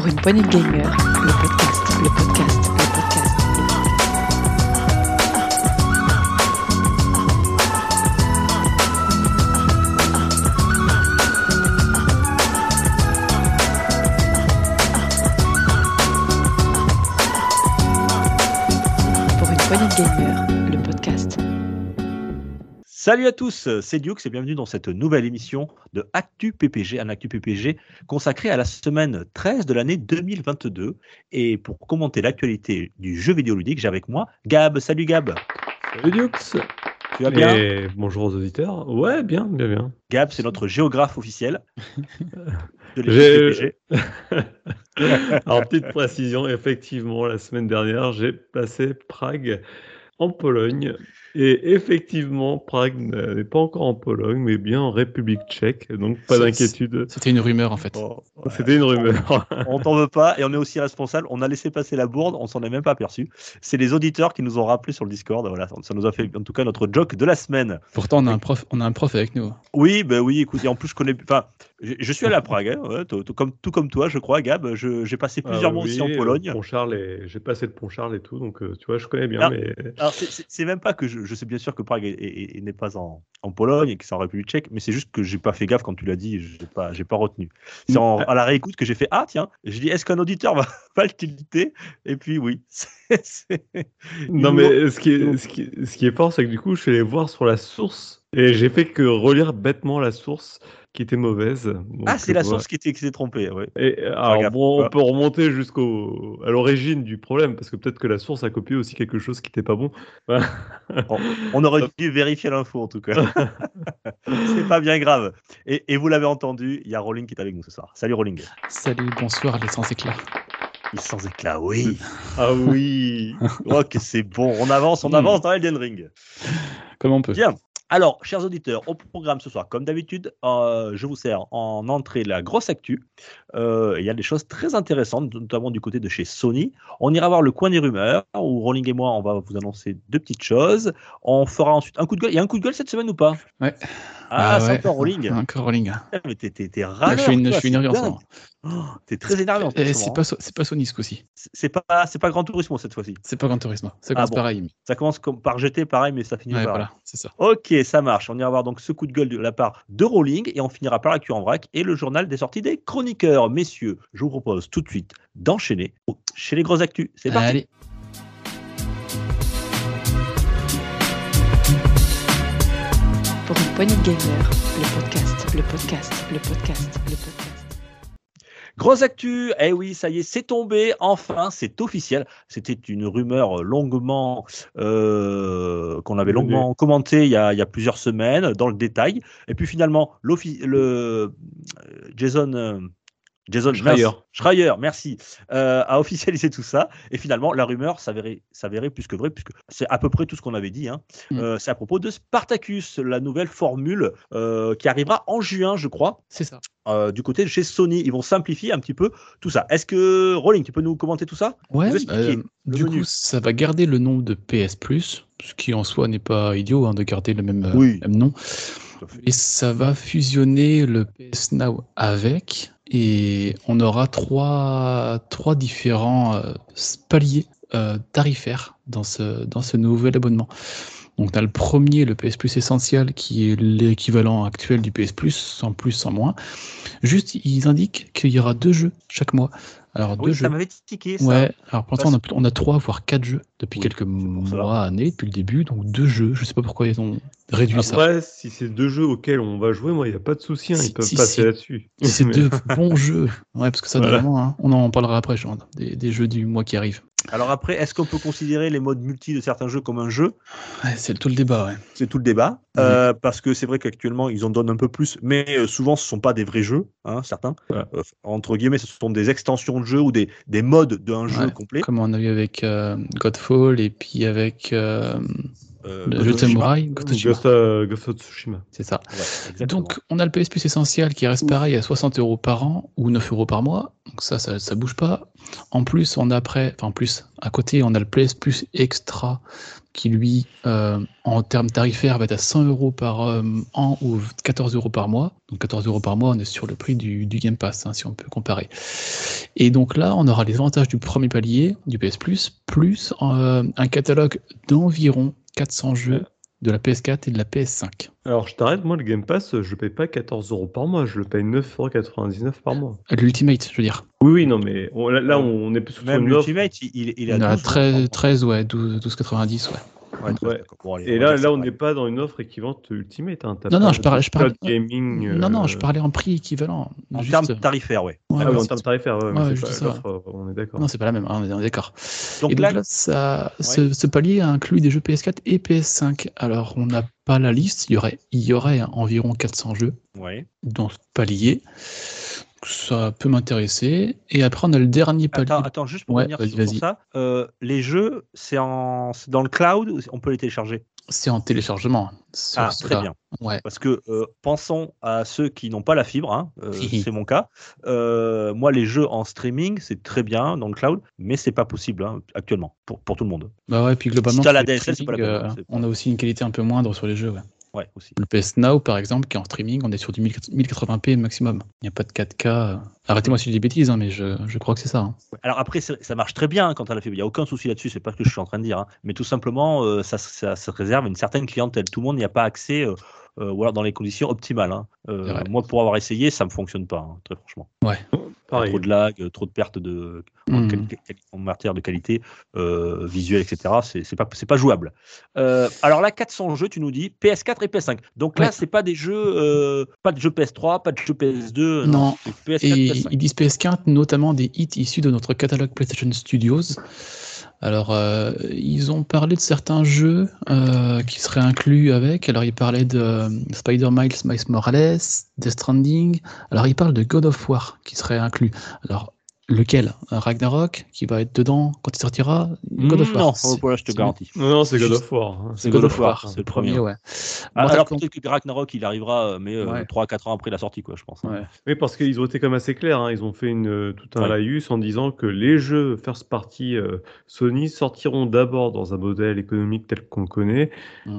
Pour une poignée de gamers, le podcast, le podcast, Salut à tous, c'est Dukes et bienvenue dans cette nouvelle émission de Actu PPG, un Actu PPG consacré à la semaine 13 de l'année 2022. Et pour commenter l'actualité du jeu vidéo ludique, j'ai avec moi Gab. Salut Gab, Salut Dux tu vas bien? Et bonjour aux auditeurs. Ouais, bien, bien, bien. Gab, c'est notre géographe officiel de PPG. Alors, petite précision, effectivement, la semaine dernière, j'ai passé Prague en Pologne. Et effectivement, Prague n'est pas encore en Pologne, mais bien en République tchèque. Donc, pas d'inquiétude. C'était une rumeur en fait. Bon, C'était une rumeur. on t'en veut pas et on est aussi responsable. On a laissé passer la bourde, on s'en est même pas aperçu. C'est les auditeurs qui nous ont rappelé sur le Discord. Voilà, ça nous a fait en tout cas notre joke de la semaine. Pourtant, on a un prof, on a un prof avec nous. Oui, ben oui, écoute, et en plus, je connais. Enfin, je, je suis allé à Prague, hein, ouais, tout, tout comme, tout comme toi, je crois, Gab. Je- J'ai passé plusieurs Ah mois aussi oui, en Pologne. Pont-Charles et... J'ai passé le Pont-Charles et tout, donc euh, tu vois, je connais bien. Ah. Mais... C'est même pas que je, je sais bien sûr que Prague est- est- est- n'est pas en, en Pologne et que c'est en République tchèque, mais c'est juste que j'ai pas fait gaffe quand tu l'as dit, j'ai pas, j'ai pas retenu. C'est en- à la réécoute que j'ai fait Ah, tiens, je dis Est-ce qu'un auditeur va, va le tilter? Et puis, oui. Non, mais ce qui, est, ce, qui, ce qui est fort, c'est que du coup, je suis allé voir sur la source et j'ai fait que relire bêtement la source qui était mauvaise. Donc, Ah, c'est la voilà. source qui était, qui s'est trompée. Ouais. Et euh, alors, bon, on peut remonter jusqu'au à l'origine du problème parce que peut-être que la source a copié aussi quelque chose qui n'était pas bon. On, on aurait dû vérifier l'info en tout cas. c'est pas bien grave. Et, et vous l'avez entendu, il y a Rolling qui est avec nous ce soir. Salut Rolling. Salut, bonsoir, les sans éclat. Il est sans éclat, oui. ah oui. Oh, que c'est bon. On avance, on Mm. avance dans Elden Ring. Comme on peut. Bien. Alors, chers auditeurs, au programme ce soir, comme d'habitude, euh, je vous sers en entrée la grosse actu. Euh, Il y a des choses très intéressantes, notamment du côté de chez Sony. On ira voir le coin des rumeurs, où Rolling et moi, on va vous annoncer deux petites choses. On fera ensuite un coup de gueule. Il y a un coup de gueule cette semaine ou pas? Ah, c'est ouais. encore Rolling. Encore Rolling. Mais t'es, t'es, râleur, je suis, une- toi, je suis c'est énervé en ce moment. Oh, t'es très énervé en ce moment. c'est hein. pas, So- c'est pas Sony ce coup-ci. C'est- C'est pas, c'est pas Grand Turismo cette fois-ci. C'est pas Gran Turismo. Ça Ah commence bon. pareil. mais- Ça commence comme par GT, pareil, mais ça finit Ouais, par. voilà, c'est ça. Ok, ça marche. On ira voir donc ce coup de gueule de la part de Rolling et on finira par la queue en vrac et le journal des sorties des chroniqueurs. Messieurs, je vous propose tout de suite d'enchaîner chez les grosses actus. C'est parti. Allez. De gamers, le podcast, le podcast, le podcast, le podcast. Grosse actu, eh oui, ça y est, c'est tombé, enfin, c'est officiel. C'était une rumeur longuement, euh, qu'on avait longuement commentée il y, a, il y a plusieurs semaines, dans le détail. Et puis finalement, le euh, Jason, euh, Jason Schreier. Schreier, merci, euh, a officialisé tout ça. Et finalement, la rumeur s'avérait, plus que vraie, puisque c'est à peu près tout ce qu'on avait dit. hein. Mm. Euh, c'est à propos de Spartacus, la nouvelle formule euh, qui arrivera en juin, je crois. C'est ça. Euh, du côté de chez Sony. Ils vont simplifier un petit peu tout ça. Est-ce que, Rolling, tu peux nous commenter tout ça? Ouais, euh, du menu. coup, ça va garder le nom de PS Plus, ce qui en soi n'est pas idiot hein, de garder le même, euh, Oui. même nom. Et ça va fusionner le PS Now avec, et on aura trois, différents euh, paliers euh, tarifaires dans ce, dans ce nouvel abonnement. Donc, on a le premier, le PS Plus Essentiel, qui est l'équivalent actuel du PS Plus, sans plus, sans moins. Juste, ils indiquent qu'il y aura deux jeux chaque mois. Alors, deux Oui, jeux. ça m'avait tiqué, ça. Ouais, alors pour l'instant, Parce- on a, on a trois, voire quatre jeux depuis Oui, quelques mois, années, depuis le début. Donc deux jeux. Je sais pas pourquoi ils ont réduit ça. Après, si c'est deux jeux auxquels on va jouer, moi, il n'y a pas de souci. hein, Si- ils peuvent si, passer si. là-dessus. Si c'est deux bons jeux. Ouais, parce que ça, Voilà. vraiment, hein, on en parlera après, genre, des, des jeux du mois qui arrivent. Alors après, est-ce qu'on peut considérer les modes multi de certains jeux comme un jeu? Ouais, c'est tout le débat, ouais. C'est tout le débat. Oui. Euh, parce que c'est vrai qu'actuellement, ils en donnent un peu plus, mais euh, souvent, ce ne sont pas des vrais jeux, hein, certains. Euh, entre guillemets, ce sont des extensions de jeux ou des, des modes d'un jeu complet. Comme on a vu avec euh, Godfall et puis avec euh, Euh, le. Samurai. Ghost of Tsushima. Ghost of Ghost of Tsushima. C'est ça. Ouais. Donc, on a le PS Plus essentiel qui reste pareil à 60 euros par an ou 9 euros par mois. Donc ça, ça, ça bouge pas. En plus, on a après, enfin en plus, à côté, on a le PS Plus extra qui lui, euh, en termes tarifaires, va être à 100 euros par euh, an ou 14 euros par mois. Donc 14 euros par mois, on est sur le prix du, Game Pass, hein, si on peut comparer. Et donc là, on aura les avantages du premier palier, du PS Plus, plus euh, un catalogue d'environ 400 jeux de la PS4 et de la PS5. Alors je t'arrête, moi le Game Pass, je le paye pas 14 euros par mois, je le paye 9,99€ par mois. L'Ultimate, je veux dire. Oui, oui, non, mais là, on est plus sur Même l'Ultimate, il, il, a, 13, 13, ouais, 12,90, ouais. Et là, là, on n'est pas dans une offre équivalente Ultimate. Hein. Non, non, je parlais, je parlais, gaming, non, non, je euh, parlais en prix équivalent. En termes tarifaires, ouais. Ah en termes tarifaires, pas on est d'accord. Non, c'est pas la même, hein, on est d'accord. Donc, là, ça, ce, ce, palier inclut des jeux PS4 et PS5. Alors, on n'a pas la liste, il y aurait, il y aurait environ 400 jeux dans ce palier ça peut m'intéresser. Et après, on a le dernier palier. Attends, juste pour revenir sur ça, euh, les jeux, c'est en... dans le cloud ou on peut les télécharger? C'est en téléchargement. Ah, très bien. Ouais. Parce que euh, pensons à ceux qui n'ont pas la fibre, hein, euh, c'est mon cas. moi, les jeux en streaming, c'est très bien dans le cloud, mais c'est pas possible hein, actuellement pour, pour tout le monde. Bah ouais, puis globalement, la DSL, pas la on a aussi une qualité un peu moindre sur les jeux. Ouais. Ouais, aussi. Le PS Now, par exemple, qui est en streaming, on est sur du 1080p maximum. Il n'y a pas de 4K. Arrêtez-moi si je dis des bêtises, hein, mais je, je, crois que c'est ça. Hein. Alors après, ça marche très bien quand tu as la fibre. Il n'y a aucun souci là-dessus, c'est pas ce que je suis en train de dire. Hein. Mais tout simplement, euh, ça, ça, se réserve une certaine clientèle. Tout le monde n'y a pas accès. Euh, euh, ou alors dans les conditions optimales. Hein. moi, pour avoir essayé, ça me fonctionne pas, très franchement. Ouais. Trop de lag, trop de pertes de, en, hmm. matière de qualité euh, visuelle, etc. C'est pas, pas jouable. Euh, alors là, 400 jeux, tu nous dis PS4 et PS5. Donc là, c'est pas des jeux, euh, pas de jeux PS3, pas de jeux PS2. Non. PS4, et PS5. ils disent PS4, notamment des hits issus de notre catalogue PlayStation Studios. Alors, euh, ils ont parlé de certains jeux euh, qui seraient inclus avec. Alors, ils parlaient de euh, Spider-Miles, Miles Morales, Death Stranding. Alors, ils parlent de God of War qui serait inclus. Alors, Lequel? Ragnarok qui va être dedans quand il sortira? God of War. Non, voilà, je te garantis. Non, c'est God of War. Hein. C'est God, of War, c'est le premier, ouais. Ah, alors peut-être que Ragnarok il arrivera, mais 3-4 ans après la sortie, quoi, je pense. Hein. Oui, parce qu'ils ont été quand même assez clairs. Hein. Ils ont fait une, euh, tout un laïus en disant que les jeux first party euh, Sony sortiront d'abord dans un modèle économique tel qu'on le connaît,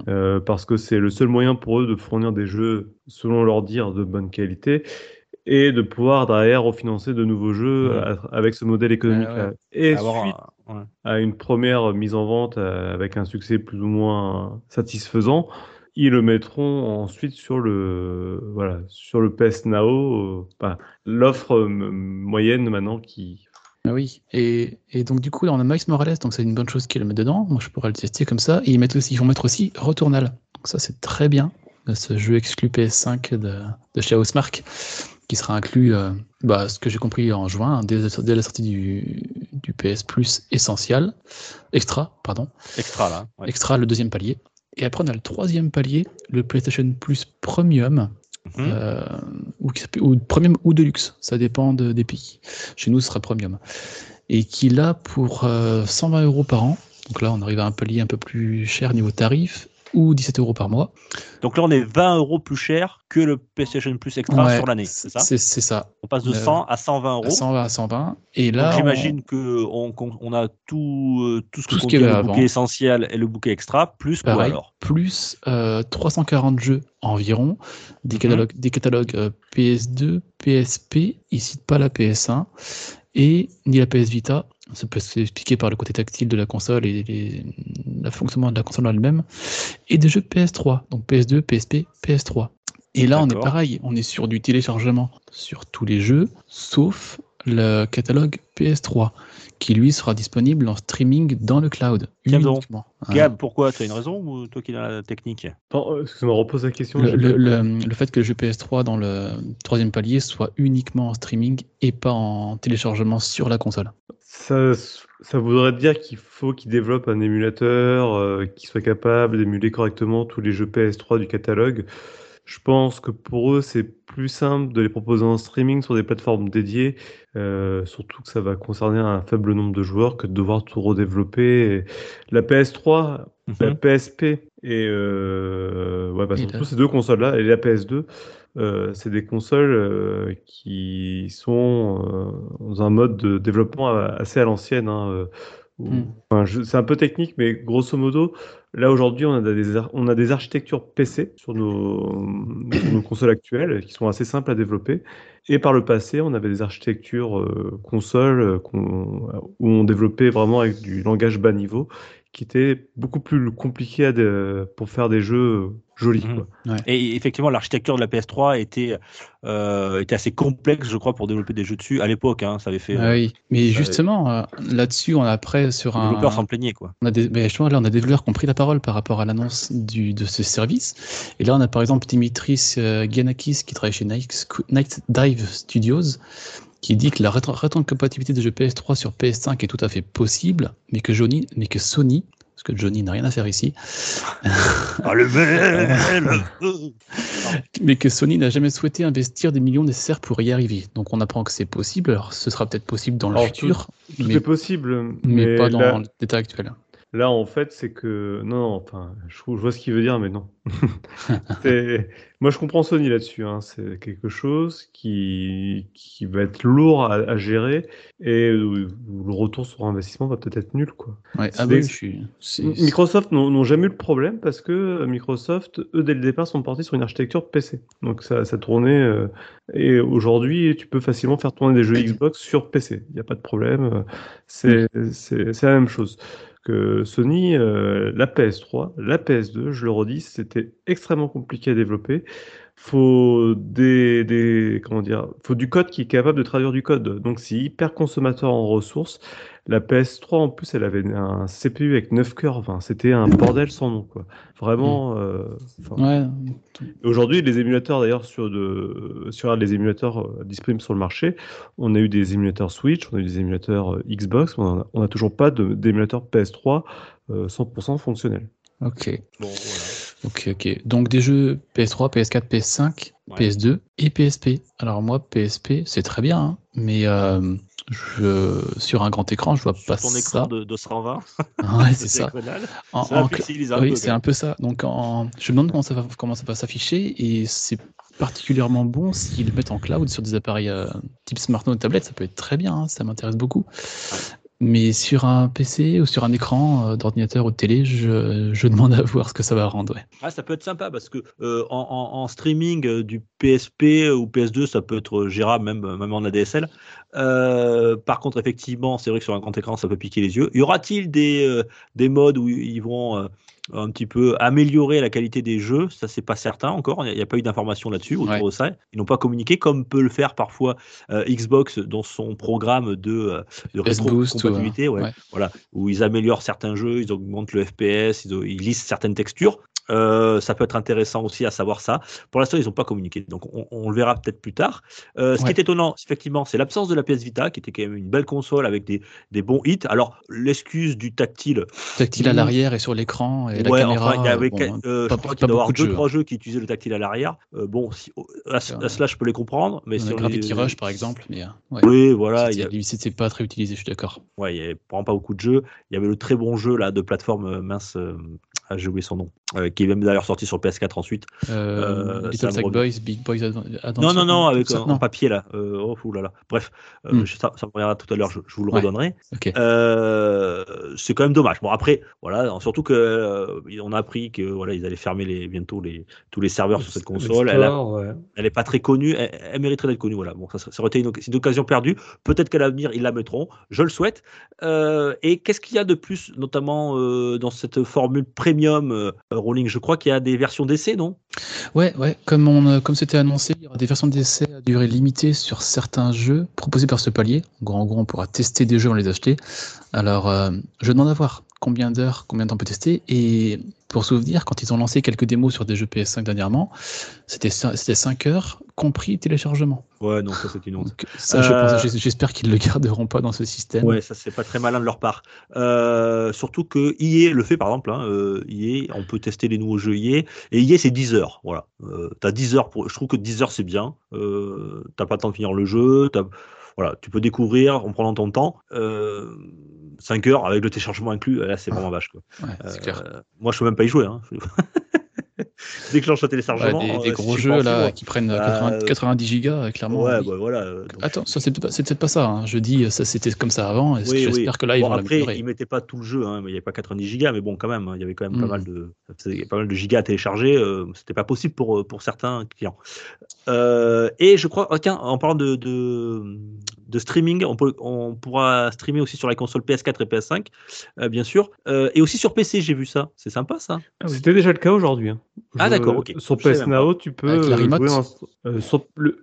euh, parce que c'est le seul moyen pour eux de fournir des jeux, selon leur dire, de bonne qualité et de pouvoir derrière refinancer de nouveaux jeux avec ce modèle économique là. Et suite à une première mise en vente euh, avec un succès plus ou moins satisfaisant, ils le mettront ensuite sur le voilà sur le PS Now, euh, l'offre moyenne maintenant qui ah oui, et, et, donc du coup, là, on a Miles Morales, donc c'est une bonne chose qu'ils le mettent dedans. Moi, je pourrais le tester comme ça. Et ils, mettent aussi, ils vont mettre aussi Returnal. Donc ça, c'est très bien. Ce jeu exclu PS5 de, de chez Housemark qui sera inclus, euh, bah, ce que j'ai compris en juin, dès, la sortie du, du, PS Plus essentiel, extra, pardon. Extra là. Extra, le deuxième palier. Et après, on a le troisième palier, le PlayStation Plus Premium. Euh, ou, ou, premium ou deluxe, ça dépend des pays. Chez nous, ce sera premium. Et qui là pour 120 euh, euros par an. Donc là, on arrive à un palier un peu plus cher niveau tarif ou 17 euros par mois. Donc là, on est 20 euros plus cher que le PlayStation Plus Extra sur l'année, c'est ça? C'est ça. On passe de 100 euh, à 120 euros. 120 à 120. Et là, j'imagine qu'on on a tout, euh, tout ce que contient le bouquet essentiel et le bouquet extra, plus quoi alors? Plus 340 euh, jeux environ, des mhm. catalogues, des catalogues PS2, PSP, ici pas la PS1, et ni la PS Vita, ça peut s'expliquer par le côté tactile de la console et les, le fonctionnement de la console elle-même, et des jeux PS3, donc PS2, PSP, PS3. Et là, on est pareil, on est sur du téléchargement sur tous les jeux, sauf le catalogue PS3 qui lui sera disponible en streaming dans le cloud. Gab, Gab pourquoi Tu as une raison ou toi qui as la technique? Euh, Excuse-moi, repose la question. Le, fait que le jeu PS3 dans le troisième palier soit uniquement en streaming et pas en téléchargement sur la console. Ça, ça voudrait dire qu'il faut qu'ils développent un émulateur euh, qui soit capable d'émuler correctement tous les jeux PS3 du catalogue. Je pense que pour eux, c'est plus simple de les proposer en streaming sur des plateformes dédiées, euh, surtout que ça va concerner un faible nombre de joueurs que de devoir tout redévelopper. la PS3, la PSP mhm. et euh, ouais, bah, surtout ces deux consoles-là et la PS2, euh, c'est des consoles qui sont dans un mode de développement assez à l'ancienne. Hein, Hmm. c'est un peu technique, mais grosso modo, Là aujourd'hui, on, a des on a des architectures PC sur nos, nos, consoles actuelles qui sont assez simples à développer. Et par le passé, on avait des architectures euh, consoles où on développait vraiment avec du langage bas niveau qui était beaucoup plus compliqué à pour faire des jeux jolis. Mhm. Et effectivement, l'architecture de la PS3 était, euh, était assez complexe, je crois, pour développer des jeux dessus à l'époque. Hein, ça avait fait. Ah oui, mais justement, euh, là-dessus, on a après sur un. Les développeurs s'en plaignaient, quoi. On a des, mais justement, là, on a des développeurs qui ont pris la parole par rapport à l'annonce du de ce service. Et là, on a par exemple Dimitris euh, Giannakis qui travaille chez Night Dive Studios qui dit que la rétrocompatibilité des jeux PS3 sur PS5 est tout à fait possible, mais que, Johnny, mais que Sony, parce que Johnny n'a rien à faire ici, ah, le mais que Sony n'a jamais souhaité investir des millions nécessaires pour y arriver. Donc on apprend que c'est possible, alors ce sera peut-être possible dans le futur. mais, possible, mais, pas dans l'état actuel. Là, en fait, c'est que. Non, enfin, je, vois ce qu'il veut dire, mais non. Moi, je comprends Sony là-dessus. Hein. C'est quelque chose qui, qui va être lourd à, gérer et le retour sur investissement va peut-être être nul. Quoi. Ouais, ah je suis... Microsoft n'ont jamais eu le problème parce que Microsoft, eux, dès le départ, sont partis sur une architecture PC. Donc, ça, ça tournait. Euh, et aujourd'hui, tu peux facilement faire tourner des jeux Xbox sur PC. Il n'y a pas de problème. C'est la même chose que Sony, euh, la PS3, la PS2, je le redis, c'était extrêmement compliqué à développer. Faut faut du code qui est capable de traduire du code. Donc c'est hyper consommateur en ressources. La PS3 en plus, elle avait un CPU avec 9 cœurs. Enfin, c'était un bordel sans nom, quoi. Vraiment. Euh, ouais. Aujourd'hui, les émulateurs, d'ailleurs, sur de, sur les émulateurs euh, disponibles sur le marché, on a eu des émulateurs Switch, on a eu des émulateurs euh, Xbox, on n'a toujours pas d'émulateur PS3 100% fonctionnel. Ok. Bon, voilà. Ok, ok. Donc des jeux PS3, PS4, PS5, PS2 et PSP. Alors moi, PSP, c'est très bien, hein, mais euh, je, sur un grand écran, je vois pas ton écran de 220. Ouais, c'est ça. oui, c'est un peu ça. Donc en... je me demande comment ça va, comment ça va s'afficher et c'est particulièrement bon s'ils le mettent en cloud sur des appareils euh, type smartphone ou tablette, ça peut être très bien, hein, ça m'intéresse beaucoup. Mais sur un PC ou sur un écran euh, d'ordinateur ou de télé, je, je, demande à voir ce que ça va rendre. Ah, ça peut être sympa parce que euh, en, streaming euh, du PSP ou PS2, ça peut être gérable même, même en ADSL. par contre, effectivement, c'est vrai que sur un grand écran, ça peut piquer les yeux. Y aura-t-il des, des modes où ils vont un petit peu améliorer la qualité des jeux, ça c'est pas certain encore, il n'y a, pas eu d'informations là-dessus autour de ça. Ils n'ont pas communiqué comme peut le faire parfois euh, Xbox dans son programme de, euh, de rétrocompatibilité, ouais, voilà, où ils améliorent certains jeux, ils augmentent le FPS, ils, ils lisent certaines textures. Euh, ça peut être intéressant aussi à savoir ça. Pour l'instant, ils n'ont pas communiqué, donc on, le verra peut-être plus tard. Euh, ce qui est étonnant, effectivement, c'est l'absence de la PS Vita, qui était quand même une belle console avec des, des bons hits. Alors, l'excuse du tactile. Tactile à l'arrière et sur l'écran et la caméra. il y avait, euh, je crois qu'il doit y avoir deux, trois jeux qui utilisaient le tactile à l'arrière. bon, si, à, cela, je peux les comprendre. Mais sur Gravity Rush, par exemple. Mais, Oui, voilà. C'était pas très utilisé, je suis d'accord. Ouais, il n'y avait vraiment pas beaucoup de jeux. Il y avait le très bon jeu là, de plateforme mince ah, j'ai oublié son nom, euh, qui est même d'ailleurs sorti sur PS4 ensuite. Euh, euh Little Sack Boys, Big Boys Adventure. Non, non, non, avec un papier là. Euh, oh, là Bref, hmm. ça, ça, me reviendra tout à l'heure, je, vous le redonnerai. c'est quand même dommage. Bon, après, voilà, surtout que on a appris que voilà, ils allaient fermer les, bientôt les, tous les serveurs sur cette console. Elle, est pas très connue, elle, mériterait d'être connue. Voilà, bon, ça, ça aurait été une, une occasion perdue. Peut-être qu'à l'avenir, ils la mettront, je le souhaite. et qu'est-ce qu'il y a de plus, notamment dans cette formule premium Rolling. Je crois qu'il y a des versions d'essai, non? Ouais, ouais. Comme euh, comme c'était annoncé, il y aura des versions d'essai à durée limitée sur certains jeux proposés par ce palier. En gros, en on pourra tester des jeux, on les acheter. Alors, euh, je demande à voir combien d'heures, combien de temps on peut tester. Et pour souvenir, quand ils ont lancé quelques démos sur des jeux PS5 dernièrement, c'était 5 heures, compris téléchargement. Ouais, non, ça c'est une honte. Euh, j'espère qu'ils ne le garderont pas dans ce système. Ouais, ça c'est pas très malin de leur part. Euh, surtout que EA le fait par exemple. Hein, EA, on peut tester les nouveaux jeux EA. Et EA c'est 10 heures. Voilà. tu as 10 heures pour. Je trouve que 10 heures c'est bien. t'as pas le temps de finir le jeu. Voilà, tu peux découvrir en prenant ton temps. 5 heures avec le téléchargement inclus, là c'est vraiment vache. Quoi. Ouais, euh, moi je peux même pas y jouer. Hein. déclenche un téléchargement. des, euh, gros jeux là qui prennent 90 gigas, clairement. Ouais, bah, voilà. Attends, ça c'est peut-être pas ça. Hein. Je dis, ça c'était comme ça avant. Oui, J'espère que là ils vont Après, ils mettaient pas tout le jeu. Hein. Il n'y avait pas 90 gigas, mais bon, quand même, hein, il y avait quand même pas hmm. mal de, pas mal de gigas à télécharger. c'était pas possible pour pour certains clients. et je crois, oh, tiens, en parlant de, de, streaming, on, peut, on pourra streamer aussi sur la console PS4 et PS5, bien sûr, et aussi sur PC. J'ai vu ça. C'est sympa ça. Ah c'était déjà le cas aujourd'hui. Hein. Ah d'accord, ok. Sur PS Now, tu peux jouer euh,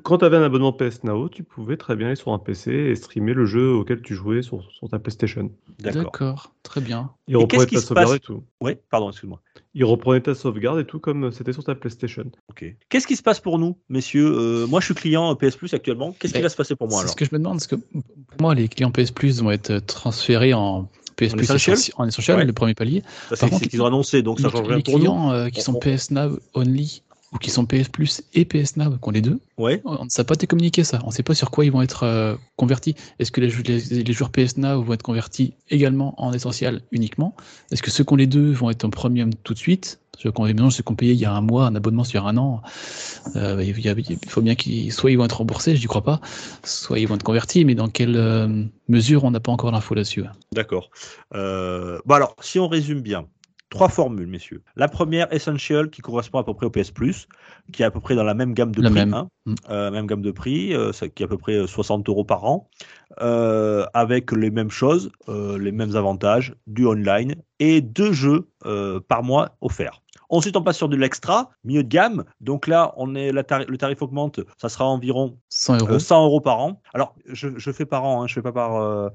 quand tu avais un abonnement PS Now, tu pouvais très bien aller sur un PC et streamer le jeu auquel tu jouais sur, ta PlayStation. D'accord, très bien. Il reprenait ta sauvegarde et tout. Oui, pardon, excuse-moi. Il reprenait ta sauvegarde et tout comme c'était sur ta PlayStation. Ok. Qu'est-ce qui se passe pour nous, messieurs euh, Moi, je suis client PS Plus actuellement. Qu'est-ce qui va se passer pour moi alors C'est ce que je me demande. Parce que pour moi, les clients PS Plus vont être transférés en PS Plus en essentiel, le premier palier. c'est ce qu'ils ont annoncé, donc ça change rien pour nous. Les clients euh, qui sont PS Now only ou qui sont PS Plus et PS Now, qui ont les deux, ouais. on ne sait pas été communiqué ça. On ne sait pas sur quoi ils vont être euh, convertis. Est-ce que les, les, joueurs PS Now vont être convertis également en essentiel uniquement? Est-ce que ceux qui ont les deux vont être en premium tout de suite? Ceux qui ont ceux qu'on payé il y a un mois, un abonnement sur un an, euh, il, faut bien qu'ils soit ils vont être remboursés, je n'y crois pas, soit ils vont être convertis, mais dans quelle euh, mesure on n'a pas encore l'info là-dessus. D'accord. bon alors, si on résume bien, Trois formules, messieurs. La première, Essential, qui correspond à peu près au PS Plus, qui est à peu près dans la même gamme de prix. Même. Hein, mm. euh, même gamme de prix, euh, qui est à peu près 60 euh, euros par an, avec les mêmes choses, les mêmes avantages, du online et deux jeux par mois offerts. Ensuite, on passe sur de l'extra, milieu de gamme. Donc là, on est, le tarif augmente, ça sera environ 100 euros, 100 euros par an. Alors, je, fais par an, hein, je fais pas par, euh,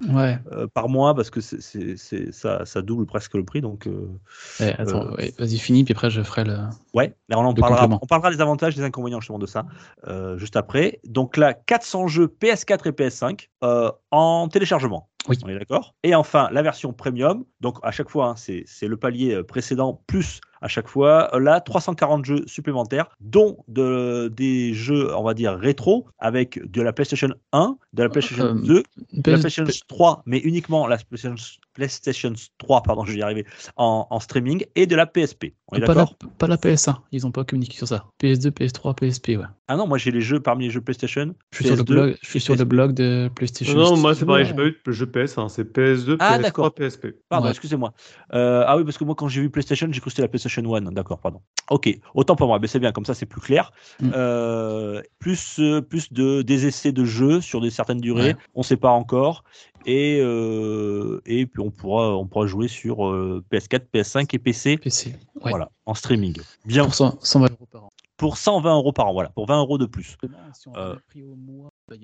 euh, par mois parce que c'est, ça, ça, double presque le prix. Donc, euh, eh, attends, vas-y, finis, puis après, je ferai le. Ouais, on, parlera, on parlera des avantages, des inconvénients justement de ça juste après. Donc là, 400 jeux PS4 et PS5 en téléchargement. Oui. On est d'accord? Et enfin, la version premium. Donc, à chaque fois, hein, c'est le palier précédent plus à chaque fois. Là, 340 jeux supplémentaires, dont de, des jeux, on va dire, rétro, avec de la PlayStation 1, de la PlayStation 2, euh, de la PlayStation 3, mais uniquement la PlayStation PlayStation 3, pardon, je vais y arriver, en, streaming, et de la PSP. On est pas, la, pas la PS1, ils n'ont pas communiqué sur ça. PS2, PS3, PSP, ouais. Ah non, moi j'ai les jeux parmi les jeux PlayStation. Je suis, sur, le blog, je suis sur le blog de PlayStation. Non, moi c'est pareil, j'ai pas eu de jeu PS1, c'est PS2, ah, PS3, PSP. Pardon, excusez-moi. Euh, ah oui, parce que moi quand j'ai vu PlayStation, j'ai cru que c'était la PlayStation 1. D'accord, pardon. Ok, autant pour moi, mais c'est bien, comme ça c'est plus clair. Mm. Euh, plus, euh, plus de, des essais de jeux sur des certaines durées, on ne sait pas encore et, euh, et puis on pourra, on pourra jouer sur PS4, PS5 et PC. PC, Voilà, en streaming. Bien. Pour 120 euros par an. Pour 120 euros par an, voilà, pour 20 euros de plus. Bah,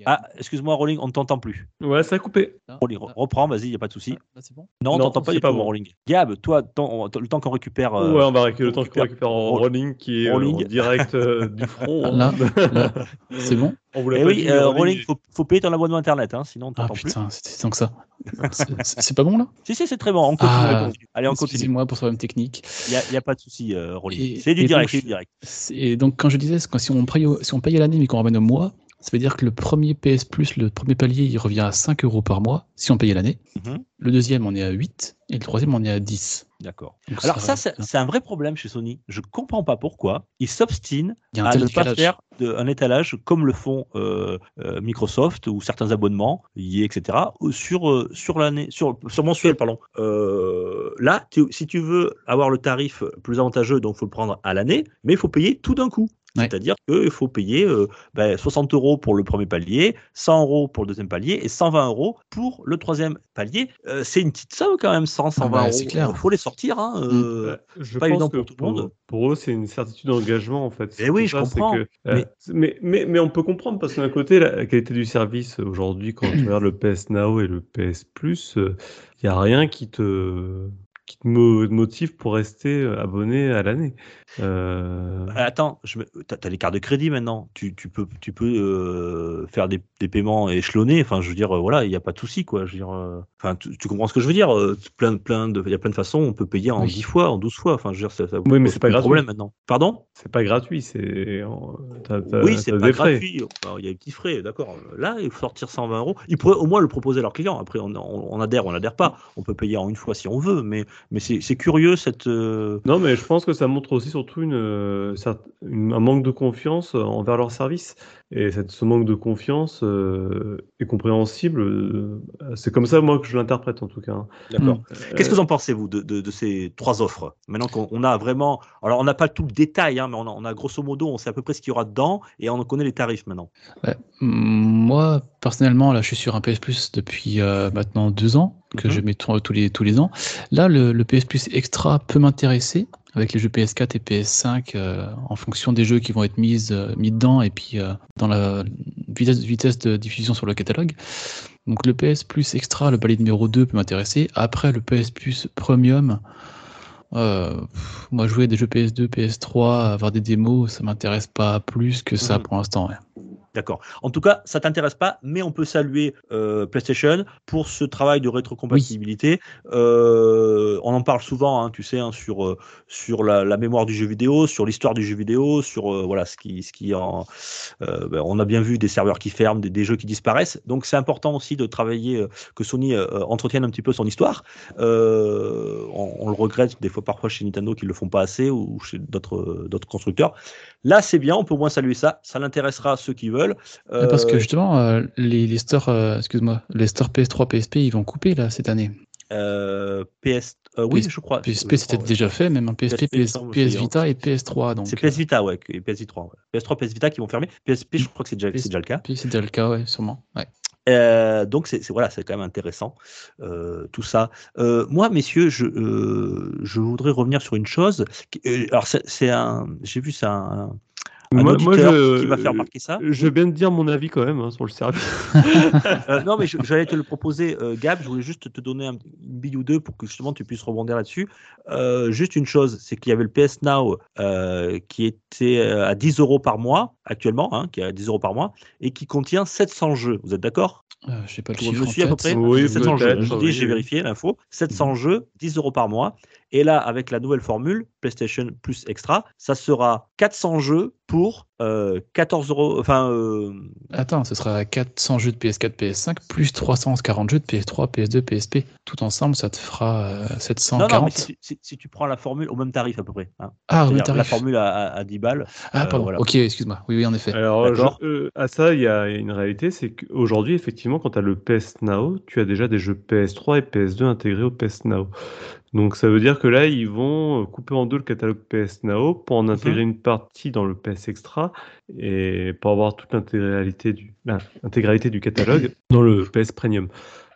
ah, excuse-moi, Rolling, on ne t'entend plus. Ouais, ça a coupé. Rolling, reprends, vas-y, il n'y a pas de souci. bon non, on t'entend pas du tout, Rolling. Gab, toi, le temps qu'on récupère. Euh, ouais, on va récupérer le temps qu'on récupère en Rolling qui est en direct euh, du front. Hein. Là, c'est bon. On voulait eh oui, euh, Rolling, il faut, faut, payer ton abonnement internet, hein, sinon on ah, t'entend plus. Ah putain, c'est tant que ça. c'est pas bon là? Si, si, c'est très bon. On continue. Ah, Allez, on continue. moi pour ce problème technique. Il n'y a, a, pas de souci, euh, Rolling. C'est du direct. Donc, direct. Et donc, quand je disais, si on paye, si on paye à l'année mais qu'on ramène au mois, ça veut dire que le premier PS Plus, le premier palier, il revient à 5 euros par mois si on paye l'année. Mhm. Le deuxième, on est à 8. Et le troisième, on est à 10. D'accord. Alors ça, c'est un vrai problème chez Sony. Je comprends pas pourquoi ils s'obstinent à ne pas faire un étalage comme le font euh, euh, Microsoft ou certains abonnements, etc. sur euh, sur l'année, sur, sur mensuel, pardon. là, si tu veux avoir le tarif plus avantageux, donc faut le prendre à l'année, mais il faut payer tout d'un coup. C'est-à-dire qu'il faut payer 60 ben, euros pour le premier palier, 100 euros pour le deuxième palier et 120 euros pour le troisième palier. c'est une petite somme quand même, 100, 120 ah bah, euros. Il faut les sortir. Hein, mm. euh, je pas évident pour tout le monde. Pour eux, c'est une certitude d'engagement en fait. Et eh oui, je comprends. Euh, mais... mais... Mais, on peut comprendre parce que d'un côté, la qualité du service aujourd'hui, quand tu regardes le PS Now et le PS Plus, il n'y a rien qui te qui te motive pour rester euh, abonné à l'année. Euh... Attends, tu as, les cartes de crédit maintenant. Tu, tu peux, tu peux euh, faire des, des, paiements échelonnés. Enfin, je veux dire, voilà, il n'y a pas de souci, quoi. Je veux dire, enfin, tu, tu, comprends ce que je veux dire Plein, plein de, il y a plein de façons. On peut payer en 10 fois, en 12 fois. Enfin, je veux dire, ça, ça oui, mais c'est pas gratuit. problème maintenant. Pardon? C'est pas gratuit. C'est. Oui, c'est pas gratuit. Il y a des petits frais, d'accord. Là, il faut sortir 120 euros. Ils pourraient au moins le proposer à leurs clients. Après, on, on, on adhère, on n'adhère pas. On peut payer en une fois si on veut, mais mais c'est curieux cette. Non, mais je pense que ça montre aussi surtout une, un manque de confiance envers leur service. Et cette, ce manque de confiance est compréhensible. C'est comme ça, moi, que je l'interprète en tout cas. Hein. D'accord. Mm. Qu'est-ce que vous en pensez, vous, de, de, ces trois offres? Maintenant qu'on a vraiment. Alors, on n'a pas tout le détail, hein, mais on a, on a, grosso modo, on sait à peu près ce qu'il y aura dedans et on connaît les tarifs maintenant. moi, personnellement, là, je suis sur un PS Plus depuis euh, maintenant deux ans, que mhm. je mets tous les, tous les ans. Là, le, le PS Plus Extra peut m'intéresser avec les jeux PS4 et PS5 euh, en fonction des jeux qui vont être mis, euh, mis dedans et puis dans la vitesse, vitesse de diffusion sur le catalogue. Donc le PS Plus Extra, le palier numéro 2 peut m'intéresser. Après, le PS Plus Premium, euh, moi jouer des jeux PS2, PS3, avoir des démos, ça m'intéresse pas plus que ça mhm. pour l'instant. D'accord. En tout cas, ça t'intéresse pas, mais on peut saluer euh, PlayStation pour ce travail de rétrocompatibilité. Euh, on en parle souvent, hein, tu sais, hein, sur euh, sur la, mémoire du jeu vidéo, sur l'histoire du jeu vidéo, sur voilà ce qui ce qui en. Ben, on a bien vu des serveurs qui ferment, des, jeux qui disparaissent. Donc c'est important aussi de travailler que Sony entretienne un petit peu son histoire. On, on, le regrette des fois parfois chez Nintendo qu'ils le font pas assez ou chez d'autres d'autres constructeurs. Là, c'est bien, on peut au moins saluer ça. Ça l'intéressera ceux qui veulent. Parce que euh, justement, euh, les, les stores, euh, excuse-moi, les stores PS3, PSP, ils vont couper là cette année. PS, oui, je crois. PSP, c'était déjà fait, même en PSP, PS, Vita et PS3. C'est PS Vita, ouais, et PS3. PS3, PS Vita qui vont fermer. PSP, je crois que c'est déjà, déjà, le cas. C'est déjà le cas, ouais, sûrement. Ouais. Euh, donc c'est voilà, c'est quand même intéressant euh, tout ça. Euh, moi, messieurs, je, je voudrais revenir sur une chose. alors c'est un, j'ai vu ça un, moi, je, qui va faire remarquer ça. Je vais bien te dire mon avis quand même hein, sur le service. non, mais j'allais te le proposer, Gab. Je voulais juste te donner un, une bille ou deux pour que justement tu puisses rebondir là-dessus. juste une chose, c'est qu'il y avait le PS Now qui était à 10 euros par mois actuellement, hein, qui est à 10 euros par mois, et qui contient 700 jeux. Vous êtes d'accord? Euh, Je sais pas le chiffre. Je suis à peu près. Oui, 700 jeux. J'ai vérifié l'info. 700 mhm. jeux, 10 euros par mois. Et là, avec la nouvelle formule, PlayStation Plus Extra, ça sera 400 jeux pour 14 euh, euros. Enfin. Euh, Attends, ce sera 400 jeux de PS4, PS5 plus 340 jeux de PS3, PS2, PSP. Tout ensemble, ça te fera 740. Non, non, mais si, tu prends la formule au même tarif à peu près. Hein. Ah, au même tarif. La formule à, 10 balles. Ah, pardon. Ok, excuse-moi. Oui, oui, en effet. Alors, à ça, il y a une réalité, c'est qu'aujourd'hui, effectivement, quand tu as le PS Now, tu as déjà des jeux PS3 et PS2 intégrés au PS Now. Donc ça veut dire que là, ils vont couper en deux le catalogue PS Now pour en mmh intégrer une partie dans le PS Extra et pour avoir toute l'intégralité du, l'intégralité du catalogue dans le PS Premium.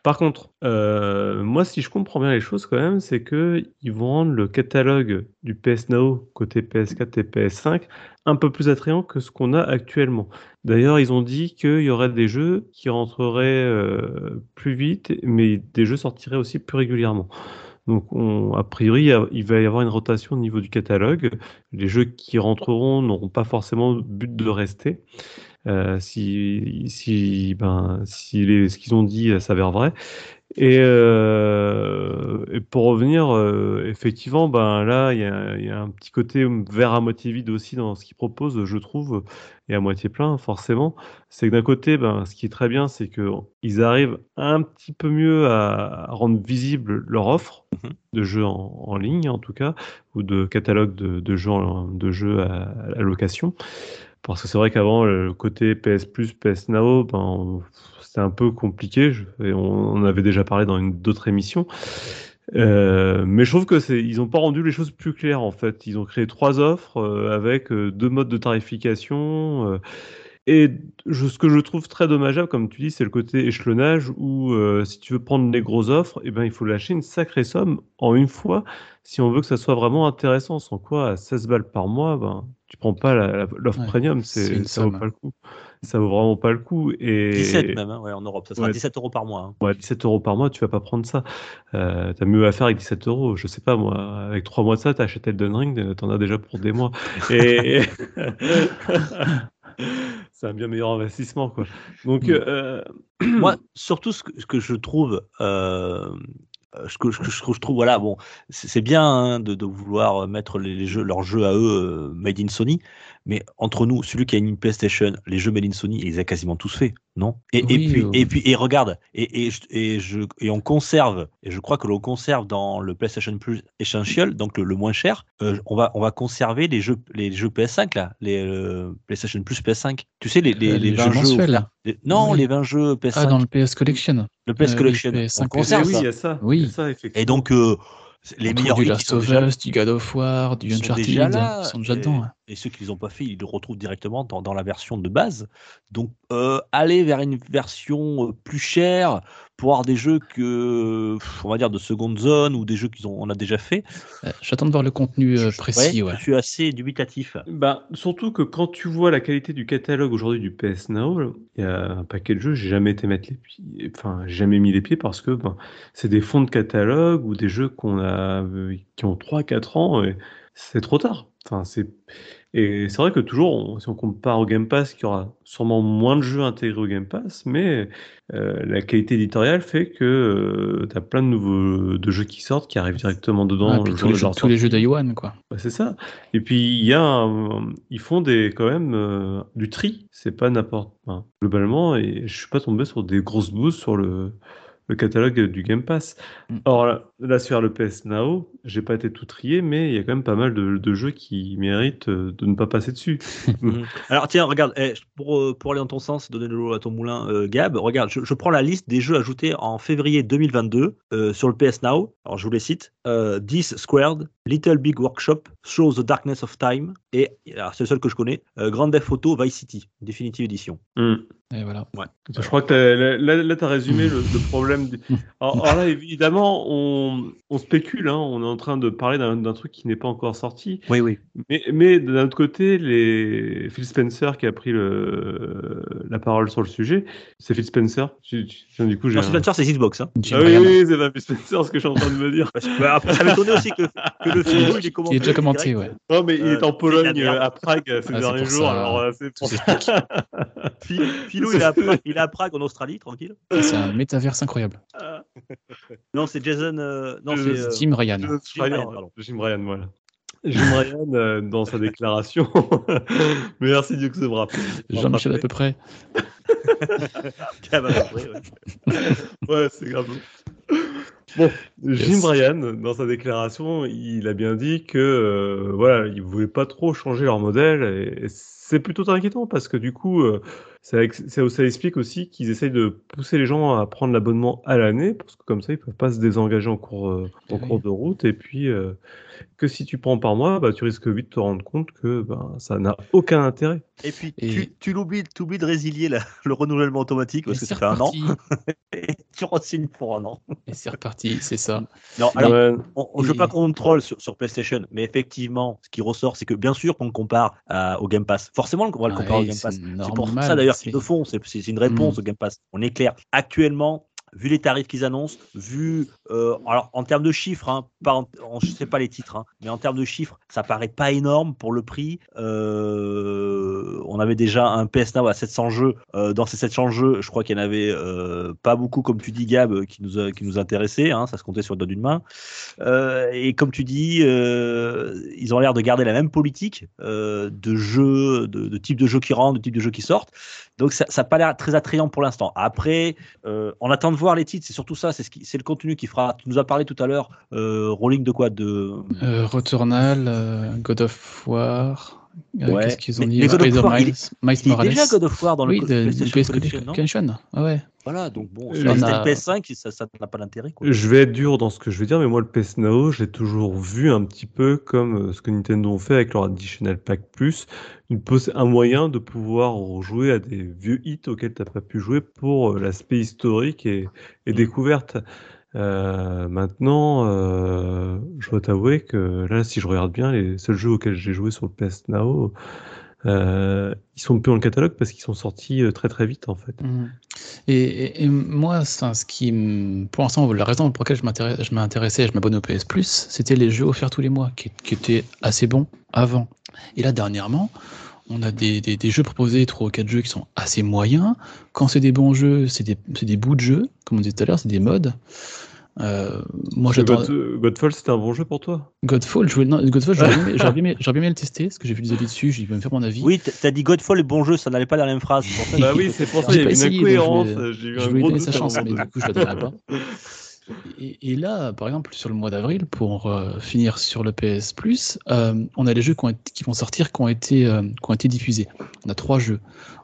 Par contre, euh, moi, si je comprends bien les choses quand même, c'est que ils vont rendre le catalogue du PS Now côté PS4 et PS5 un peu plus attrayant que ce qu'on a actuellement. D'ailleurs, ils ont dit qu'il y aurait des jeux qui rentreraient euh, plus vite, mais des jeux sortiraient aussi plus régulièrement. Donc, on, a priori, il va y avoir une rotation au niveau du catalogue. Les jeux qui rentreront n'auront pas forcément but de rester. Euh, si, si, ben, si les, ce qu'ils ont dit s'avère vrai. Et, euh, et, pour revenir, euh, effectivement, ben là, il y, y, a un petit côté vert à moitié vide aussi dans ce qu'ils proposent, je trouve, et à moitié plein, forcément. C'est que d'un côté, ben, ce qui est très bien, c'est qu'ils arrivent un petit peu mieux à, rendre visible leur offre mmh de jeux en, ligne, en tout cas, ou de catalogue de, de jeux, de jeux à, à location. Parce que c'est vrai qu'avant, le côté PS Plus, PS Now, ben, c'était un peu compliqué. Et on, avait déjà parlé dans une d'autres émissions. Euh, mais je trouve que c'est, ils n'ont pas rendu les choses plus claires en fait. Ils ont créé trois offres euh, avec euh, deux modes de tarification. Et ce que je trouve très dommageable, comme tu dis, c'est le côté échelonnage où si tu veux prendre les grosses offres, eh ben, il faut lâcher une sacrée somme en une fois si on veut que ça soit vraiment intéressant. Sans quoi, à 16 balles par mois, ben, tu prends pas l'offre premium, c'est, ça vaut pas le coup. Ça vaut vraiment pas le coup. Et... 17 même, hein, ouais, en Europe, ça sera 17 euros par mois. Hein. Ouais, 17 euros par mois, tu vas pas prendre ça. Euh, as mieux à faire avec 17 euros. Je sais pas, moi, avec 3 mois de ça, tu achètes Elden Ring, euh, en as déjà pour des mois. Et. c'est un bien meilleur investissement, quoi. Donc. Mm. Euh... Moi, surtout ce que, ce que je trouve. Euh, euh, ce que, je trouve, voilà, bon, c'est bien hein, de, vouloir mettre les, jeux, leurs jeux à eux euh, made in Sony, Mais entre nous, celui qui a une PlayStation, les jeux Made in Sony, il les a quasiment tous faits, non? Et, et, puis, euh. et puis, et regarde, et, et, et, je, et on conserve, et je crois que l'on conserve dans le PlayStation Plus Essential, donc le, le moins cher, euh, on, va, on va conserver les jeux, les jeux PS5, là, les euh, PlayStation Plus PS5. Tu sais, les, les, Euh, les, les 20 jeux jeux. mensuels, là. les- non, Oui. les 20 jeux PS5. Ah, dans le PS Collection. le PS euh, Collection. les PS5, on conserve oui, ça. il y a ça. Oui. il y a ça, effectivement. Et donc, euh, les On meilleurs du Last of déjà- Us, du God of War, du ils sont Uncharted, déjà là. ils sont déjà et, dedans. Et ceux qui les ont pas fait, ils le retrouvent directement dans, dans la version de base. Donc, euh, aller vers une version euh, plus chère pour avoir des jeux que, on va dire, de seconde zone ou des jeux qu'on on a déjà fait. Euh, J'attends de voir le contenu euh, je- précis. Ouais. Je suis assez dubitatif. Bah, surtout que quand tu vois la qualité du catalogue aujourd'hui du PS Now, il y a un paquet de jeux, j'ai jamais été mettre les pieds, enfin, jamais mis les pieds parce que ben, c'est des fonds de catalogue ou des jeux qu'on a, qui ont 3-4 ans et c'est trop tard. Enfin, c'est, et c'est vrai que toujours, on- si on compare au Game Pass, il y aura sûrement moins de jeux intégrés au Game Pass, mais euh, la qualité éditoriale fait que tu as plein de nouveaux de jeux qui sortent, qui arrivent directement dedans. Ah, puis tous les, jeux, tous les jeux sortie. Day One, quoi. Bah, c'est ça. Et puis il y a un- ils font des quand même euh, du tri. C'est pas n'importe. enfin, globalement, et je suis pas tombé sur des grosses boosts sur le, le catalogue du Game Pass. Mm. Or là, là, sur le PS Now, j'ai pas été tout trié, mais il y a quand même pas mal de, de jeux qui méritent euh, de ne pas passer dessus. Mhm. Alors tiens, regarde, eh, pour, euh, pour aller dans ton sens, donner de l'eau à ton moulin, euh, Gab, regarde, je, je prends la liste des jeux ajoutés en février 2022 euh, sur le PS Now. Alors je vous les cite. Euh, 10 Squared, Little Big Workshop, Show the Darkness of Time, et alors, c'est le seul que je connais, euh, Grand Theft Auto Vice City, Definitive Edition. Mm. Et voilà. Je crois que là, tu as résumé le, le problème. Alors, alors là, évidemment, on, on spécule, hein, on est en train de parler d'un truc qui n'est pas encore sorti. Oui, oui. Mais, mais d'un autre côté, les... Phil Spencer qui a pris le... la parole sur le sujet, c'est Phil Spencer. Tu- tu- Du coup, j'ai Non, un- Spencer, c'est Xbox. Hein. Ah oui, c'est pas Phil Spencer ce que je suis en train de me dire. Parce que, bah, après, ça m'étonnait aussi que, que le film il est commenté. est déjà commenté, ouais. Non, mais il Euh, est en la Pologne, euh, à Prague, ces Ah, c'est derniers jours. ça. Alors, euh, c'est pour Ça ça. Phil- Philou, il est, à Prague, il est à Prague, en Australie, tranquille. C'est un métaverse incroyable. Non, c'est Jason. euh, non, c'est. euh, Jim Ryan. Jim Jim Ryan, Ryan, pardon. Jim Ryan, voilà. Jim Ryan, euh, dans sa déclaration. Merci Dieu que me rappelle. Jean-Michel à peu près. Ouais. C'est grave. Bon, Jim Ryan, dans sa déclaration, il a bien dit que euh, voilà, ils voulaient pas trop changer leur modèle et, et c'est plutôt inquiétant parce que du coup, euh, ça, ex- ça, ça explique aussi qu'ils essayent de pousser les gens à prendre l'abonnement à l'année parce que comme ça, ils peuvent pas se désengager en cours, euh, en cours de route et puis que si tu prends par mois, bah, tu risques vite de te rendre compte que ben, ça n'a aucun intérêt. Et puis, Et- tu, tu l'oublies, tu oublies de résilier la- le renouvellement automatique parce Et que c'est ça fait un an. Et tu re-signes pour un an. Et c'est reparti, c'est ça. Non, alors, Ouais. on, on- je veux Et- pas qu'on troll sur, sur PlayStation, mais effectivement, ce qui ressort, c'est que bien sûr qu'on le compare au Game Pass. Forcément, on va le comparer au Game Pass. c'est pour normal, ça d'ailleurs c'est- qu'ils le font. C'est c'est une réponse Mm. au Game Pass. On est clair. Actuellement, vu les tarifs qu'ils annoncent, vu euh, alors en termes de chiffres, hein, pas en- je sais pas les titres, hein, mais en termes de chiffres, ça paraît pas énorme pour le prix. Euh, on avait déjà un PS Now à 700 jeux. Euh, dans ces 700 jeux, je crois qu'il y en avait pas beaucoup, comme tu dis, Gab, qui nous a- qui nous intéressaient. Hein, ça se comptait sur le doigt d'une main. Et comme tu dis, ils ont l'air de garder la même politique de jeux, de, de type de jeux qui rentrent, de type de jeux qui sortent. Donc ça n'a pas l'air très attrayant pour l'instant. Après, on attend de voir les titres. C'est surtout ça. C'est ce qui- c'est le contenu qui fera. Tu nous as parlé tout à l'heure. Euh, rolling de quoi De Euh, Returnal, euh, God of War. euh, Ouais. Qu'est-ce qu'ils ont Mais- dit mais God of il Miles, il est déjà God of War dans le oui, de, PlayStation PS Collection, non Collection. Ah ouais. Voilà. Donc bon, Euh, on a- PS5, ça ça n'a pas d'intérêt. Je vais être dur dans ce que je vais dire, mais moi, le PS Now, je l'ai toujours vu un petit peu comme euh, ce que Nintendo ont fait avec leur Additional Pack Plus, une un moyen de pouvoir jouer à des vieux hits auxquels tu n'as pas pu jouer pour euh, l'aspect historique et, et Mm. découverte. Euh, maintenant, euh, je dois t'avouer que là, si je regarde bien, les seuls jeux auxquels j'ai joué sur le PS Now, euh, ils sont plus dans le catalogue parce qu'ils sont sortis euh, très très vite en fait. Mhm. Et, moi, ça, ce qui, pour l'instant, la raison pour laquelle je m'intéressais, je m'abonne au PS Plus, c'était les jeux offerts tous les mois, qui, étaient assez bons avant. Et là, dernièrement, on a des, jeux proposés, trois ou quatre jeux qui sont assez moyens. Quand c'est des bons jeux, c'est des, des bouts de jeux, comme on disait tout à l'heure, c'est des modes. Euh, moi, j'attends. Godfall, c'était un bon jeu pour toi? Godfall, j'aurais bien, aimé le tester, parce que j'ai vu des avis dessus, j'ai me faire mon avis. Oui, t'as dit Godfall est bon jeu, ça n'allait pas dans la même phrase. bah oui, c'est pour ça qu'il y a une incohérence. J'ai eu un gros doute. sa chance, mais du coup, je la donnerai pas. Et, là, par exemple, sur le mois d'avril, pour euh, finir sur le PS Plus, euh, on a les jeux qui, qui, vont sortir, qui ont, été, euh, qui ont été diffusés. On a trois jeux.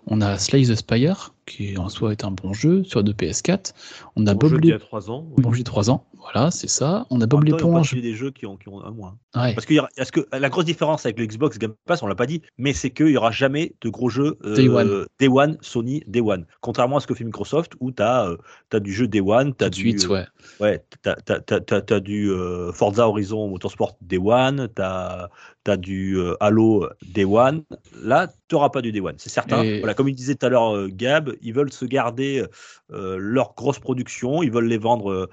On a Slay the Spire, qui en soi est un bon jeu sur de PS4. On a bon Bob jeu il y a 3 ans. Bon jeu de 3 ans, voilà, c'est ça. On a Bob l'éponge. Il des jeux qui ont, qui ont un mois. Parce que, que la grosse différence avec le Xbox Game Pass, on l'a pas dit, mais c'est qu'il y aura jamais de gros jeux euh, Day, One. Day One, Sony Day One. Contrairement à ce que fait Microsoft, où tu as, as, du jeu Day One, tu as ouais. ouais as, as, as, du euh, Forza Horizon Motorsport Day One, tu as tu as du euh, Halo Day One. Là, tu n'auras pas du Day One, c'est certain. Voilà, comme il disait tout à l'heure, euh, Gab, ils veulent se garder euh, leur grosse production, ils veulent les vendre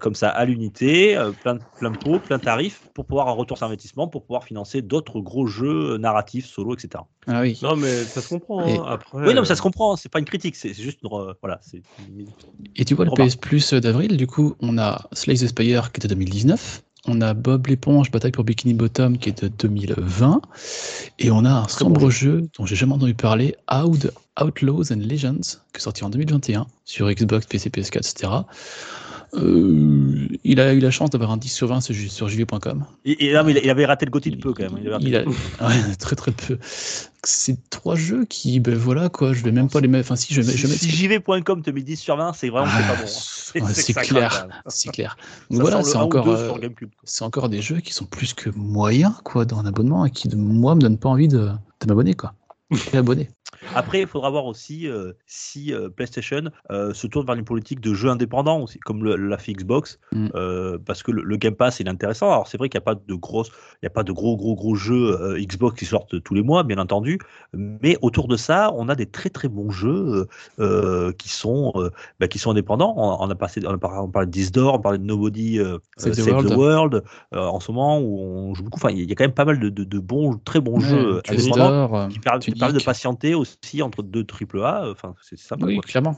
comme ça à l'unité, plein, plein de pots, plein de tarifs, pour pouvoir un retour sur investissement, pour pouvoir financer d'autres gros jeux narratifs, solo, etc. Ah oui. Non, mais ça se comprend. Hein, après, oui, non, mais ça se comprend, c'est pas une critique, c'est juste voilà, Et tu vois, le PS Plus d'avril, du coup, on a Slay the Spire qui était 2019. On a Bob l'éponge, Bataille pour Bikini Bottom, qui est de 2020. Et on a un sombre jeu dont j'ai jamais entendu parler, Out, Outlaws and Legends, qui est sorti en 2021 sur Xbox, PC, PS4, etc. Euh, il a eu la chance d'avoir un 10 sur 20 sur, jv.com. Et, là, il avait raté le Gauthier de peu quand même. Il, a, très très peu. C'est trois jeux qui, ben voilà quoi, je vais même pas les mettre. Enfin, si je, je Si jv.com te met 10 sur 20, c'est vraiment pas bon. Hein. c'est clair, c'est clair. voilà, c'est encore, euh, c'est encore des jeux qui sont plus que moyens quoi dans un abonnement et qui moi me donnent pas envie de, de m'abonner quoi. abonné. Après, il faudra voir aussi euh, si euh, PlayStation euh, se tourne vers une politique de jeux indépendants, aussi, comme la Xbox, mm. parce que le, Game Pass est intéressant. Alors c'est vrai qu'il n'y a pas de grosses, il y a pas de gros gros gros jeux Xbox qui sortent tous les mois, bien entendu, mais autour de ça, on a des très très bons jeux qui sont bah, qui sont indépendants. On, a passé, on, a parlé, de Disdor, on parlait de Nobody Save, the World, en ce moment où on joue beaucoup. Enfin, il y a quand même pas mal de, bons, très bons jeux indépendants qui, qui permettent de patienter aussi entre deux triple A. Enfin, c'est ça. Oui, clairement.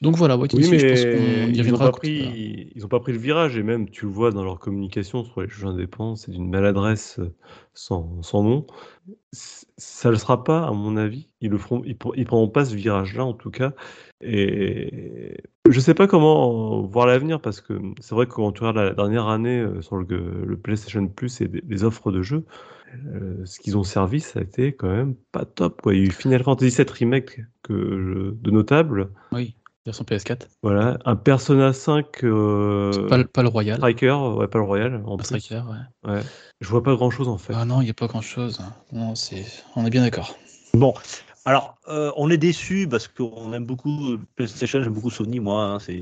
Donc voilà, oui, mais je ils n'ont pas, pris, ils ont pas pris le virage et même tu le vois dans leur communication sur les jeux indépendants, c'est d'une maladresse euh, sans, sans nom. Ça ne le sera pas, à mon avis. Ils ils prendront pas ce virage-là, en tout cas. Et je sais pas comment voir l'avenir parce que c'est vrai que quand tu regardes la dernière année euh, sur le, le PlayStation Plus et des offres de jeux, euh, ce qu'ils ont servi, ça a été quand même pas top. Quoi. Il y a eu Final Fantasy VII Remake que de notable. Oui, version PS4. Voilà, un Persona 5. Euh, pas, pas, le Royal. Striker, ouais, pas le Royal. En Striker, ouais. ouais. Je vois pas grand chose en fait. Ah non, il n'y a pas grand chose. Non, c'est... On est bien d'accord. Bon, alors, euh, on est déçu parce qu'on aime beaucoup PlayStation, j'aime beaucoup Sony, moi. Hein,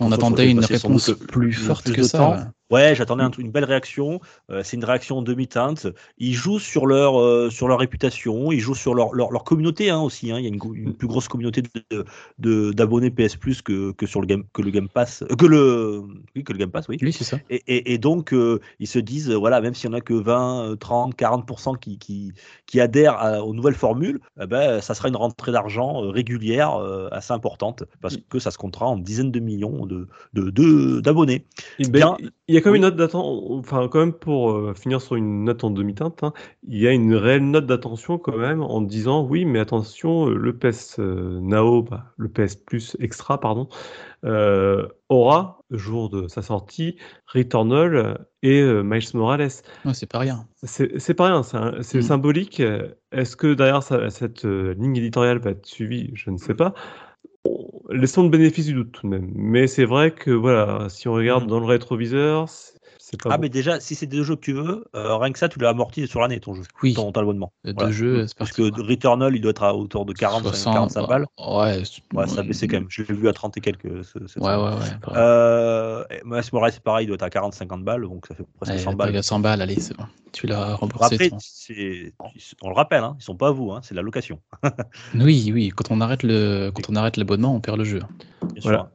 on attendait une réponse plus forte que ça. Ouais, j'attendais une belle réaction. Euh, c'est une réaction demi-teinte. Ils jouent sur leur, euh, sur leur réputation, ils jouent sur leur, leur, communauté hein, aussi. Hein. Il y a une, plus grosse communauté d'abonnés de, PS Plus que, que, sur le Game, que le Game Pass. Euh, que, le, oui, que le Game Pass, oui. Oui, c'est ça. Et, et, donc, ils se disent, voilà, même s'il n'y en a que 20, 30, 40% qui, qui, qui adhèrent aux nouvelles formules, eh ben, ça sera une rentrée d'argent régulière assez importante parce que ça se comptera en dizaines de millions de d'abonnés. De, ben, il y a quand même une note d'attention, enfin quand même pour euh, finir sur une note en demi-teinte, hein, il y a une réelle note d'attention quand même en disant oui mais attention euh, le PS euh, Nao, bah, le PS Plus Extra pardon, aura jour de sa sortie Returnal et Miles Morales. c'est pas rien. C'est pas rien, c'est mm. symbolique. Est-ce que derrière cette ligne éditoriale va être suivie? Je ne sais pas laissons le bénéfice du doute tout de même. Mais c'est vrai que voilà, si on regarde mmh. dans le rétroviseur, ah, mais déjà, si c'est des jeux que tu veux, euh, rien que ça, tu l'as amorti sur l'année, ton jeu, oui. ton, abonnement. Deux jeux, Parce que Returnal, il doit être à hauteur de 40, 45 balles. Ouais, ouais, ça a baissé quand même. Je l'ai vu à 30 et quelques. ouais, ouais, ouais. Euh, Morales, c'est pareil, il doit être à 40-50 balles, donc ça fait presque 100 balles. Il 100 balles, allez, c'est bon. Tu l'as remboursé. Après, on le rappelle, hein, ils sont pas à vous, hein, c'est la location. oui, oui, quand on arrête le, quand on arrête l'abonnement, on perd le jeu. bien sûr. Hein.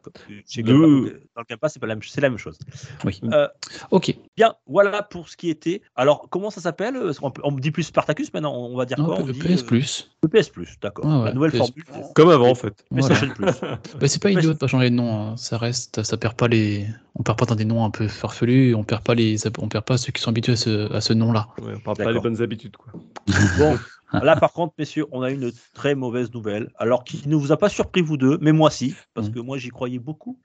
dans le Game Pass, c'est la, la, même chose. Oui. Euh, ok. Bien, voilà pour ce qui était. Alors, comment ça s'appelle on, me dit plus Spartacus maintenant, on va dire quoi Le PS Plus. Le PS Plus, d'accord. la nouvelle formule. Comme avant, en fait. PlayStation Plus. bah, c'est pas idiot de pas changer de nom. Hein. Ça reste, ça perd pas les. On perd pas dans des noms un peu farfelus. On perd pas les, on perd pas ceux qui sont habitués à ce, à ce nom-là. Ouais, on perd pas les bonnes habitudes, quoi. bon. Là, par contre, messieurs, on a une très mauvaise nouvelle. Alors, qui ne vous a pas surpris, vous deux, mais moi, si, parce mm. que moi, j'y croyais beaucoup.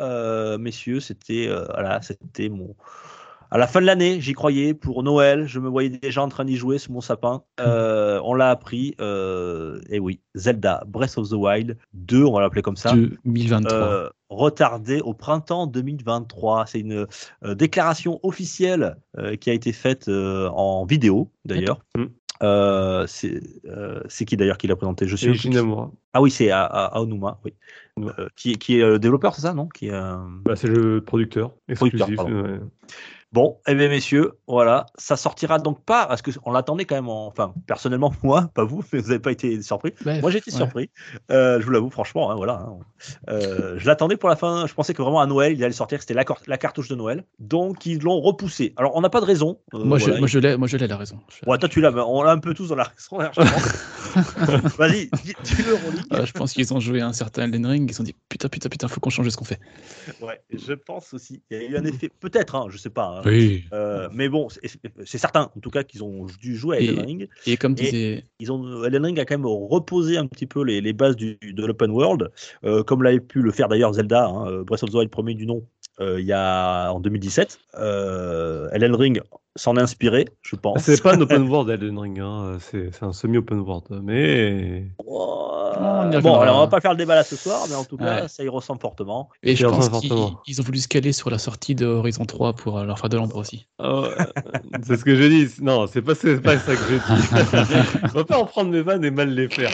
Euh, messieurs, c'était euh, voilà, c'était mon. À la fin de l'année, j'y croyais pour Noël. Je me voyais déjà en train d'y jouer sur mon sapin. Euh, on l'a appris. et oui, Zelda Breath of the Wild 2, on va l'appeler comme ça. 2023 retardé au printemps 2023. C'est une déclaration officielle qui a été faite en vidéo d'ailleurs. Euh, euh, c'est qui d'ailleurs qui l'a présenté? Je suis. Ah oui, c'est Aonuma, oui. Euh, qui, qui, est développeur, c'est ça, non? Qui bah, C'est le producteur exclusif. Bon, eh bien, messieurs, voilà, ça sortira donc pas, parce qu'on l'attendait quand même, enfin, personnellement, moi, pas vous, mais vous n'avez pas été surpris. moi, j'ai été surpris, euh, je vous l'avoue, franchement, hein, voilà. Hein. Euh, je l'attendais pour la fin, je pensais que vraiment à Noël, il allait sortir, c'était la, la, cartouche de Noël. Donc, ils l'ont repoussé. Alors, on n'a pas de raison. Euh, moi, je, moi, je l'ai, moi, je l'ai la raison. Ouais, toi, tu l'as, on l'a un peu tous dans la raison, hein, Vas-y, dis-le, Je pense qu'ils ont joué un certain Elden Ring, ils se sont dit, putain, putain, putain, faut qu'on change ce qu'on fait. Ouais, je pense aussi. Il y a eu un effet, peut-être, hein, je sais pas. Hein. Oui. Euh, mais bon, c'est certain, en tout cas, qu'ils ont dû jouer à Elden Ring. Et comme disait. Ils ont, Elden Ring a quand même reposé un petit peu les, les bases du, de l'open world, euh, comme l'avait pu le faire d'ailleurs Zelda, hein, Breath of the Wild premier du nom, euh, il y a en 2017. Elden Ring s'en est inspiré, je pense. C'est pas un open world Elden Ring, hein. c'est un semi-open world, mais. bon, alors on va pas faire le débat là ce soir, mais en tout cas, ça y ressemble fortement. Et je pense qu'ils ont voulu se caler sur la sortie de Horizon 3 pour euh, leur faire de l'ombre aussi. Oh, c'est ce que j'ai dit. Non, c'est pas, pas ça que j'ai dit. on va pas en prendre mes vannes et mal les faire.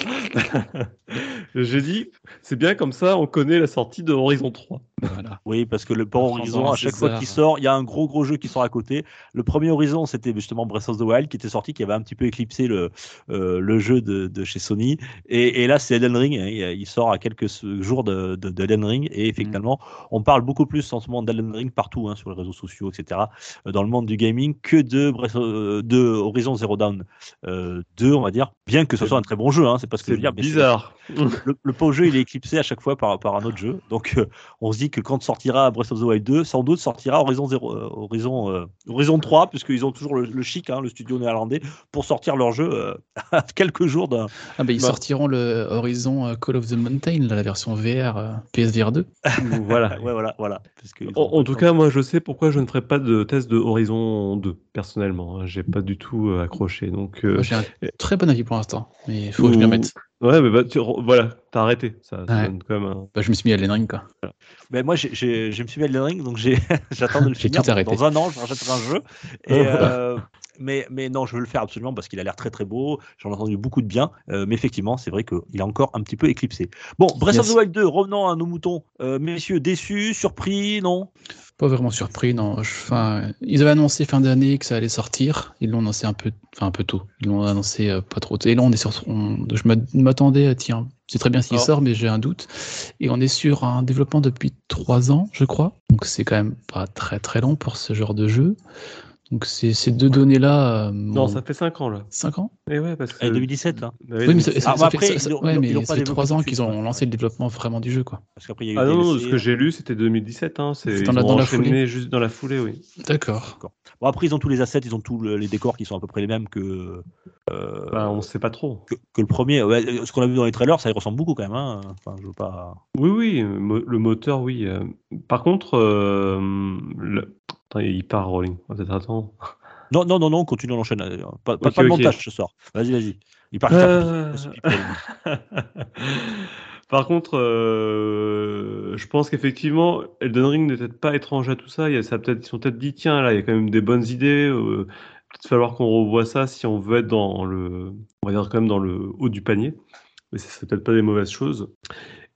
j'ai dit, c'est bien comme ça, on connaît la sortie de Horizon 3. Voilà. Oui, parce que le port Horizon, à chaque fois qu'il sort, il y a un gros gros jeu qui sort à côté. Le premier Horizon, c'était justement Breath of the Wild qui était sorti, qui avait un petit peu éclipsé le, euh, le jeu de, de, chez Sony. Et, et là, c'est Elden Ring. Hein, il sort à quelques jours de, de, Elden Ring. Et effectivement, on parle beaucoup plus en ce moment d'Elden Ring partout, hein, sur les réseaux sociaux, etc., euh, dans le monde du gaming, que de, Breath of, de Horizon Zero Dawn euh, 2, on va dire. Bien que ce soit un très bon jeu, hein, c'est pas ce que je veux dire. bizarre. Le, le pauvre jeu, il est éclipsé à chaque fois par, par un autre jeu. Donc, euh, on se dit que quand sortira Breath of the Wild 2, sans doute sortira Horizon, 0, Horizon, Horizon 3, puisqu'ils ont toujours le, chic, hein, le studio néerlandais, pour sortir leur jeu euh, à quelques jours d'un. Ah bah, ils sortiront le Horizon euh, Call of the Mountain, la version VR, euh, PSVR 2. voilà, ouais, voilà, voilà. Parce que en, tout cas, moi, je sais pourquoi je ne ferai pas de test de Horizon 2, personnellement. Hein. J'ai pas du tout accroché. Donc, J'ai un très bon avis pour l'instant, mais il faut que je m'y remette. Ouais, mais bah, tu, voilà, t'as arrêté. Ça, ça comme un... bah, je me suis mis à Elden Ring, quoi. Mais moi, je me suis mis à Elden Ring, donc j'attends de le finir. Dans un an, je rachèterai un jeu. Et, euh, mais, mais non, je veux le faire absolument parce qu'il a l'air très très beau. J'en ai entendu beaucoup de bien. Euh, mais effectivement, c'est vrai qu'il est encore un petit peu éclipsé. Bon, Breath of the Wild 2, revenons à nos moutons. Euh, messieurs, déçus, surpris, non? Pas vraiment surpris, non. Enfin, ils avaient annoncé fin d'année que ça allait sortir. Ils l'ont annoncé un peu, enfin un peu tôt. Ils l'ont annoncé euh, pas trop tôt. Et là, on est sur, je m'attendais à tiens, c'est très bien s'il sort, mais j'ai un doute. Et on est sur un développement depuis trois ans, je crois. Donc c'est quand même pas très très long pour ce genre de jeu. Donc ces, ces deux données-là. Euh, non, ça fait 5 ans là. 5 ans? Et ouais, parce que... 2017 là. Bah oui, mais ça, ah, bah après, fait, ouais, mais ça fait 3 ans qu'ils ont lancé le développement vraiment du jeu, quoi. Parce qu'après, il y a eu ah non, ce que j'ai lu, c'était 2017. Hein. C'est dans, la, dans la foulée. juste dans la foulée, oui. D'accord. Bon, après, ils ont tous les assets, ils ont tous les décors qui sont à peu près les mêmes que. Euh, bah, on sait pas trop. Que, le premier. Ouais, ce qu'on a vu dans les trailers, ça y ressemble beaucoup quand même. Hein. Enfin, je veux pas. Oui, oui, le moteur, oui. Euh. Par contre, euh, le... Attends, il part Rolling. Peut-être attends. Non, non, non, non, continue, on Pas, pas, okay, pas de montage ce soir. Vas-y, vas-y. Il part. Euh... Par contre, euh, je pense qu'effectivement, Elden Ring n'est peut-être pas étrange à tout ça. Il y a, ça peut-être, ils sont peut-être dit, tiens, là, il y a quand même des bonnes idées. Euh, peut-être falloir qu'on revoie ça si on veut être dans le, on va dire quand même dans le haut du panier. Mais c'est peut-être pas des mauvaises choses.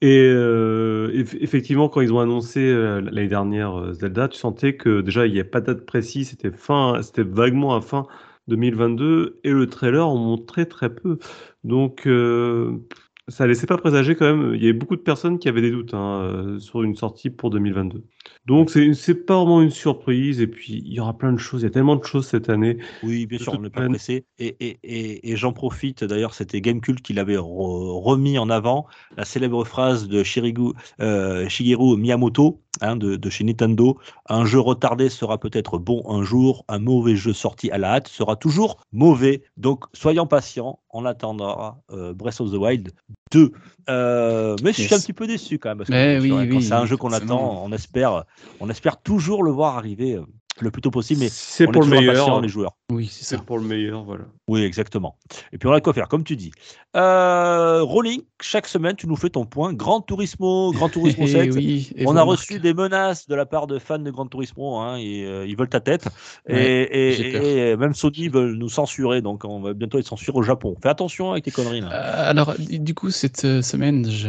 Et euh, effectivement, quand ils ont annoncé euh, l'année dernière euh, Zelda, tu sentais que déjà il n'y a pas de date précise, c'était fin, c'était vaguement à fin 2022, et le trailer en montrait très peu. Donc ça laissait pas présager quand même. Il y avait beaucoup de personnes qui avaient des doutes hein, euh, sur une sortie pour 2022. Donc c'est pas vraiment une surprise. Et puis il y aura plein de choses. Il y a tellement de choses cette année. Oui, bien sûr, on n'est pas pressé. Et, et, et, et j'en profite. D'ailleurs, c'était Gamecult qui l'avait remis en avant la célèbre phrase de Shirigu, euh, Shigeru Miyamoto hein, de, de, chez Nintendo. Un jeu retardé sera peut-être bon un jour. Un mauvais jeu sorti à la hâte sera toujours mauvais. Donc soyons patients. On attendra euh, Breath of the Wild 2. Euh, mais je suis un petit peu déçu quand même. Parce que, oui, oui, c'est un jeu qu'on attend, on espère, on espère toujours le voir arriver euh, le plus tôt possible, mais c'est pour le meilleur, les joueurs. Oui, c'est ça. pour le meilleur, voilà. Oui, exactement. Et puis on a quoi faire, comme tu dis. Euh, Rolling, chaque semaine, tu nous fais ton point. Grand Turismo, Grand Turismo 7. oui, on a reçu des menaces de la part de fans de Grand Turismo, hein, et euh, ils veulent ta tête. et, et, même Sony veulent nous censurer, donc on va bientôt être censuré au Japon. Fais attention avec tes conneries. Là. Euh, alors, du coup, cette euh, semaine, je,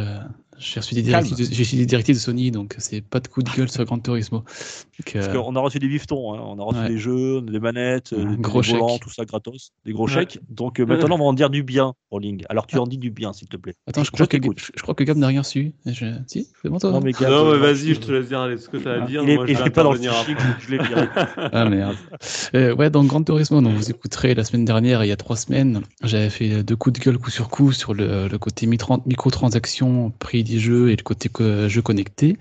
j'ai reçu des directives, de, j'ai des directives de Sony, donc c'est pas de coup de gueule sur Gran Turismo. Donc, Parce qu'on a reçu des biftons, hein. on a reçu des jeux, des manettes, des gros volants, tout ça gratos, des gros chèques. Donc euh, maintenant, on va en dire du bien, Rolling. Alors tu en dis du bien, s'il te plaît. Attends, je, crois, que, je, crois que Gab n'a rien su. Je... Si, c'est bon toi Non, mais, Gab, non, mais vas-y, je te laisse dire ce que tu as à dire. Il est, je pas dans le fichier, je l'ai viré. ah merde. Euh, ouais, dans Gran Turismo, donc vous écouterez la semaine dernière, il y a trois semaines, j'avais fait deux coups de gueule coup sur coup sur le, le côté microtransactions, prix des jeux et le côté jeu connecté.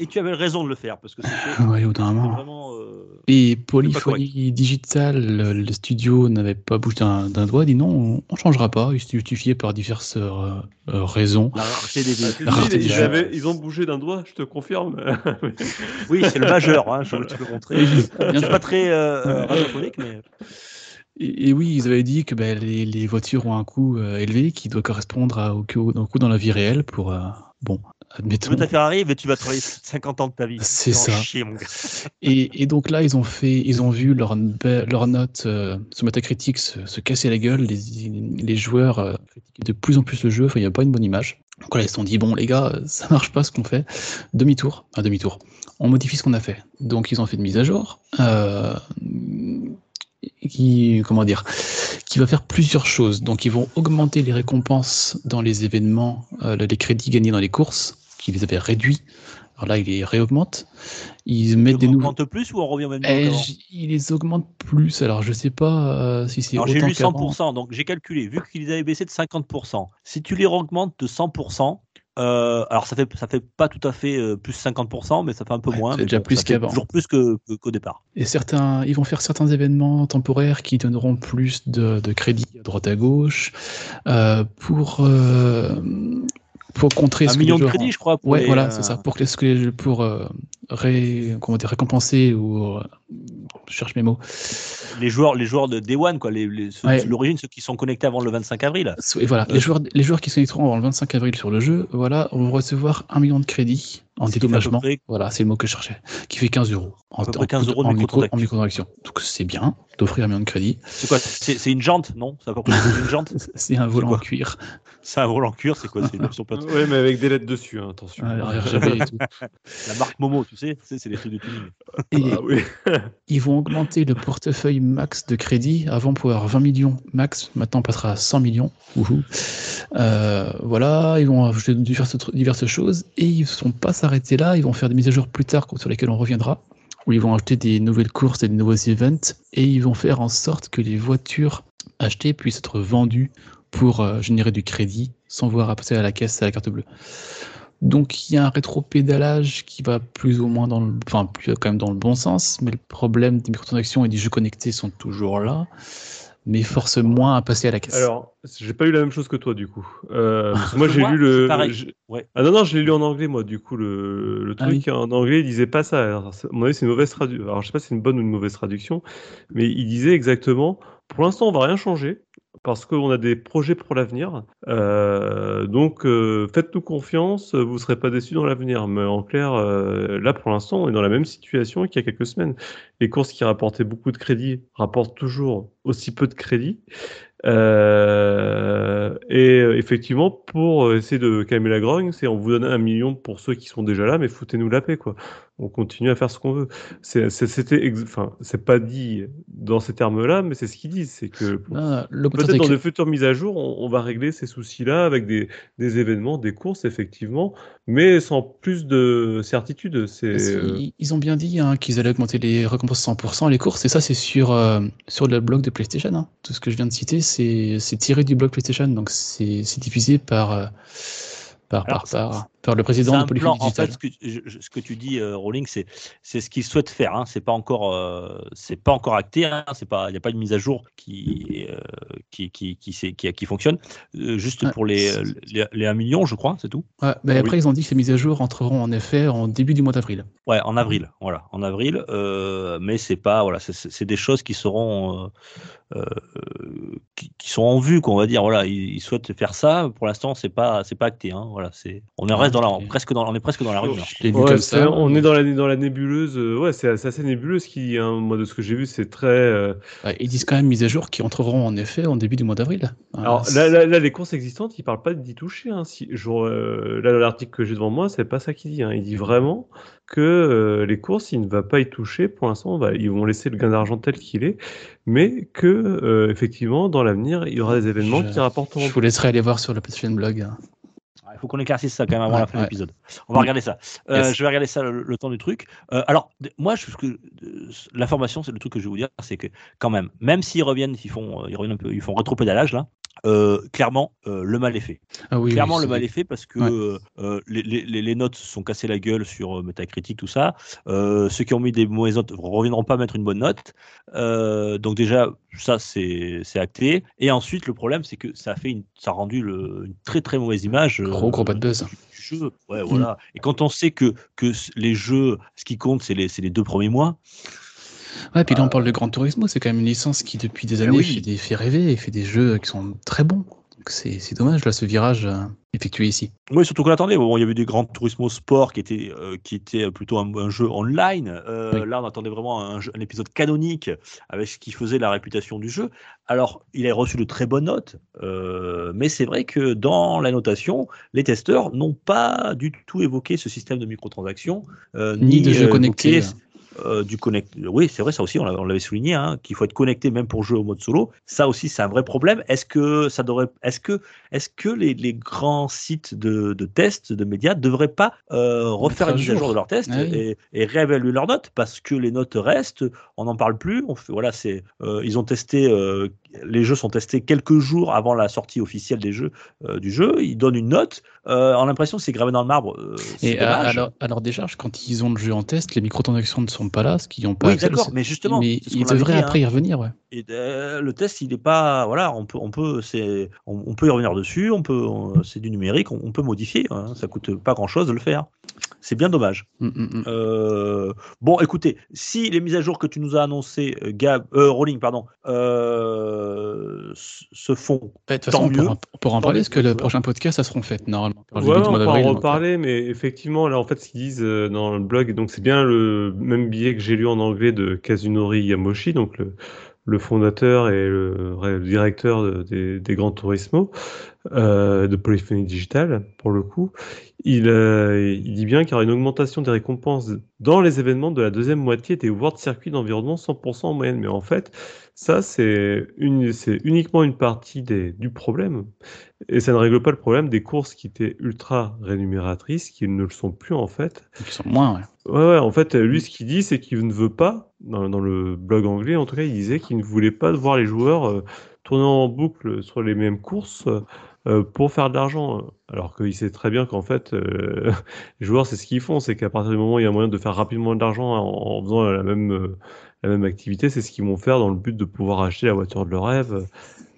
Et tu avais raison de le faire parce que c'était ouais, vraiment. Euh, et Polyphonie Digital, le, studio n'avait pas bougé d'un doigt, dit non, on, ne changera pas. Il se justifiait par diverses euh, euh, raisons. La des, ils, ils, ont bougé d'un doigt, je te confirme. oui, c'est le majeur, hein, je, te peux montrer. Je suis pas très radiophonique, mais. Et, oui, ils avaient dit que ben, les, les, voitures ont un coût élevé qui doit correspondre à, au, coût, dans la vie réelle pour, bon, tu veux ta Ferrari, mais tu vas travailler 50 ans de ta vie. C'est ça. et, et, donc là, ils ont fait, ils ont vu leur, leur note euh, sur Metacritic se, se, casser la gueule. Les, les joueurs euh, critiquaient de plus en plus le jeu. Enfin, il n'y a pas une bonne image. Donc là, ils se sont dit bon, les gars, ça marche pas ce qu'on fait. Demi-tour, un demi-tour. On modifie ce qu'on a fait. Donc ils ont fait une mise à jour. Euh, qui, comment dire, qui va faire plusieurs choses. Donc, ils vont augmenter les récompenses dans les événements, euh, les crédits gagnés dans les courses qui les avait réduits. Alors là, il les réaugmente. Ils mettent des nouveaux. plus ou on revient même eh, Il les augmente plus. Alors je sais pas euh, si c'est. J'ai lu 100%, donc j'ai calculé. Vu qu'ils avaient baissé de 50%, si tu les augmentes de 100%, euh, alors ça fait ça fait pas tout à fait euh, plus 50%, mais ça fait un peu moins. C'est déjà plus qu'avant. Toujours plus que, qu'au départ. Et certains, ils vont faire certains événements temporaires qui donneront plus de, de crédits à droite à gauche euh, pour pour contrer un ce million de crédits, je crois. ouais, voilà, c'est ça. Pour, que, pour euh, ré, comment dire, récompenser ou euh, je cherche mes mots. Les joueurs, les joueurs de Day One, quoi, l'origine, ceux qui sont connectés avant le 25 avril. Et voilà, les joueurs, les joueurs qui se connecteront avant le 25 avril sur le jeu, voilà, vont recevoir un million de crédits en dédommagement. Voilà, c'est le mot que je cherchais, qui fait 15 euros. En, 15 euros de en, micro, en microtransaction. Donc c'est bien d'offrir un million de crédits. C'est quoi C'est une jante, non? Ça une jante? C'est un volant en cuir. C'est un volant en cuir, c'est quoi C'est une option Oui, mais avec des lettres dessus, hein, attention. La marque Momo, tu sais, c'est les trucs de tuning. Et ah, oui. ils vont augmenter le portefeuille max de crédit. Avant, pour avoir 20 millions max, maintenant on passera à 100 millions. Euh, voilà, ils vont ajouter diverses, diverses choses et ils ne sont pas s'arrêter là. Ils vont faire des mises à jour plus tard sur lesquelles on reviendra où ils vont acheter des nouvelles courses et des nouveaux events, et ils vont faire en sorte que les voitures achetées puissent être vendues pour euh, générer du crédit sans voir passer à la caisse à la carte bleue. Donc il y a un rétro-pédalage qui va plus ou moins dans le, enfin plus quand même dans le bon sens, mais le problème des microtransactions et des jeux connectés sont toujours là, mais force moins à passer à la caisse. Alors, j'ai pas eu la même chose que toi du coup. Euh, moi j'ai lu le. Ah non non, je l'ai lu en anglais moi du coup le, le ah truc en anglais il disait pas ça. Alors, c'est une mauvaise traduction. Alors je sais pas si c'est une bonne ou une mauvaise traduction, mais il disait exactement. Pour l'instant on va rien changer parce qu'on a des projets pour l'avenir. Euh, donc, euh, faites-nous confiance, vous ne serez pas déçus dans l'avenir. Mais en clair, euh, là, pour l'instant, on est dans la même situation qu'il y a quelques semaines. Les courses qui rapportaient beaucoup de crédits rapportent toujours aussi peu de crédits. et effectivement, pour essayer de calmer la grogne, c'est on vous donne un million pour ceux qui sont déjà là, mais foutez-nous la paix, quoi. On continue à faire ce qu'on veut. C'était, enfin, c'est pas dit dans ces termes-là, mais c'est ce qu'ils disent, c'est que peut-être dans de futures mises à jour, on, va régler ces soucis-là avec des, des, événements, des courses, effectivement, mais sans plus de certitude. Euh, ils, ont bien dit hein, qu'ils allaient augmenter les récompenses 100%, les courses, et ça, c'est sur, euh, sur le blog de PlayStation. Hein. Tout ce que je viens de citer, c'est tiré du blog PlayStation, donc c'est diffusé par. Euh, par, par, par, par, le président de Polyphony En fait, ce que, ce que tu dis, euh, Rowling, c'est c'est ce qu'il souhaite faire. Hein. C'est pas encore euh, c'est pas encore acté. Hein. C'est pas il n'y a pas de mise à jour qui euh, qui qui qui, qui, qui, fonctionne. Euh, juste pour les, les, les 1 million, je crois, c'est tout. Ouais, mais après ils ont dit que ces mises à jour entreront en effet en début du mois d'avril. Ouais, en avril. Voilà, en avril. mais c'est pas voilà, c'est des choses qui seront qui, qui, sont en vue, qu'on va dire. Voilà, ils, ils, souhaitent faire ça. Pour l'instant, c'est pas c'est pas acté. Hein. Voilà, c'est on reste dans la, presque dans, on est presque dans la rumeur. on est dans la, dans la nébuleuse. Euh, ouais, c'est assez nébuleuse qui, hein, moi de ce que j'ai vu, c'est très. Euh, ils disent quand même mise à jour qui entreront en effet en début du mois d'avril. Alors là, là, les courses existantes, ils parlent pas d'y toucher. Hein. Si, genre, euh, là, l'article que j'ai devant moi, c'est pas ça qu'il dit. Hein. Il dit vraiment que les courses, il ne va pas y toucher. Pour l'instant, ils vont laisser le gain d'argent tel qu'il est, mais que effectivement, dans l'avenir, il y aura des événements qui rapporteront. Je vous laisserai aller voir sur le PlayStation Blog. Faut qu'on éclaircisse ça quand même avant la fin de l'épisode. On va regarder ça. Euh, je vais regarder ça le, temps du truc. Euh, alors, moi, l'information, c'est le truc que je vais vous dire, c'est que quand même, même s'ils reviennent, ils font, ils reviennent un peu, ils font rétropédalage là. Euh, clairement, le mal est fait. Ah clairement, le mal est fait parce que les, les, les, notes se sont cassées la gueule sur Metacritic, tout ça. ceux qui ont mis des mauvaises notes ne reviendront pas mettre une bonne note. donc déjà, ça c'est acté. Et ensuite, le problème, c'est que ça a fait une, ça a rendu le, une très très mauvaise image. Gros gros pas de buzz. jeu. Ouais, voilà. Et quand on sait que, que les jeux, ce qui compte, c'est les, les deux premiers mois. Ouais, puis là on parle de Gran Turismo, c'est quand même une licence qui depuis des eh années fait, des, fait rêver et fait des jeux qui sont très bons c'est dommage là ce virage euh, effectué ici. Oui, surtout qu'on attendait. Bon, il y avait des grands Turismo Sport qui était euh, qui était plutôt un, jeu online. Euh, là, on attendait vraiment un, épisode canonique avec ce qui faisait la réputation du jeu. Alors, il a reçu de très bonnes notes, mais c'est vrai que dans la notation, les testeurs n'ont pas du tout évoqué ce système de microtransactions ni, de jeux connectés. Euh, du connect. Oui, c'est vrai, ça aussi, on l'avait souligné, hein, qu'il faut être connecté même pour jouer au mode solo. Ça aussi, c'est un vrai problème. Est-ce que ça devrait, est-ce que, est-ce que les, les, grands sites de, de tests, de médias, devraient pas euh, refaire une mise à jour de leurs tests ah et, et, réévaluer leurs notes? Parce que les notes restent, on n'en parle plus. On fait, voilà, c'est, euh, ils ont testé, les jeux sont testés quelques jours avant la sortie officielle des jeux du jeu. Ils donnent une note. On a l'impression que c'est gravé dans le marbre. et alors, alors déjà, quand ils ont le jeu en test, les microtransactions ne sont pas là, ce qu'ils n'ont pas. Oui, d'accord, mais justement, mais ils devraient après hein. y revenir, ouais. Et euh, le test, il n'est pas, voilà, on peut, on peut, c'est, on, peut y revenir dessus, on peut, c'est du numérique, on, peut modifier, hein, ça coûte pas grand chose de le faire. C'est bien dommage. Mm, mm, mm. Euh, bon, écoutez, si les mises à jour que tu nous as annoncées, euh, Gab, Rolling, pardon, se font, bah, tant mieux. On pourra en parler, parce que le prochain podcast, ça seront faites normalement. Ouais, on pourra en reparler, mais effectivement, là, en fait, ce qu'ils disent dans le blog, donc c'est bien le même billet que j'ai lu en anglais de Kazunori Yamoshi, donc le le fondateur et le, directeur des, des, grands Turismo euh, de Polyphonie Digital, pour le coup, il, euh, il dit bien qu'il y aura une augmentation des récompenses dans les événements de la deuxième moitié des World Circuits d'environnement 100% en moyenne. Mais en fait, ça, c'est uniquement une partie des, du problème. Et ça ne règle pas le problème des courses qui étaient ultra rémunératrices, qui ne le sont plus en fait. Qui sont moins, ouais. Ouais, ouais, en fait, lui, ce qu'il dit, c'est qu'il ne veut pas, dans, dans, le blog anglais, en tout cas, il disait qu'il ne voulait pas voir les joueurs euh, tourner en boucle sur les mêmes courses euh, pour faire de l'argent. Alors qu'il sait très bien qu'en fait, euh, les joueurs, c'est ce qu'ils font, c'est qu'à partir du moment où il y a moyen de faire rapidement de l'argent en, faisant la même, la même activité, c'est ce qu'ils vont faire dans le but de pouvoir acheter la voiture de leur rêve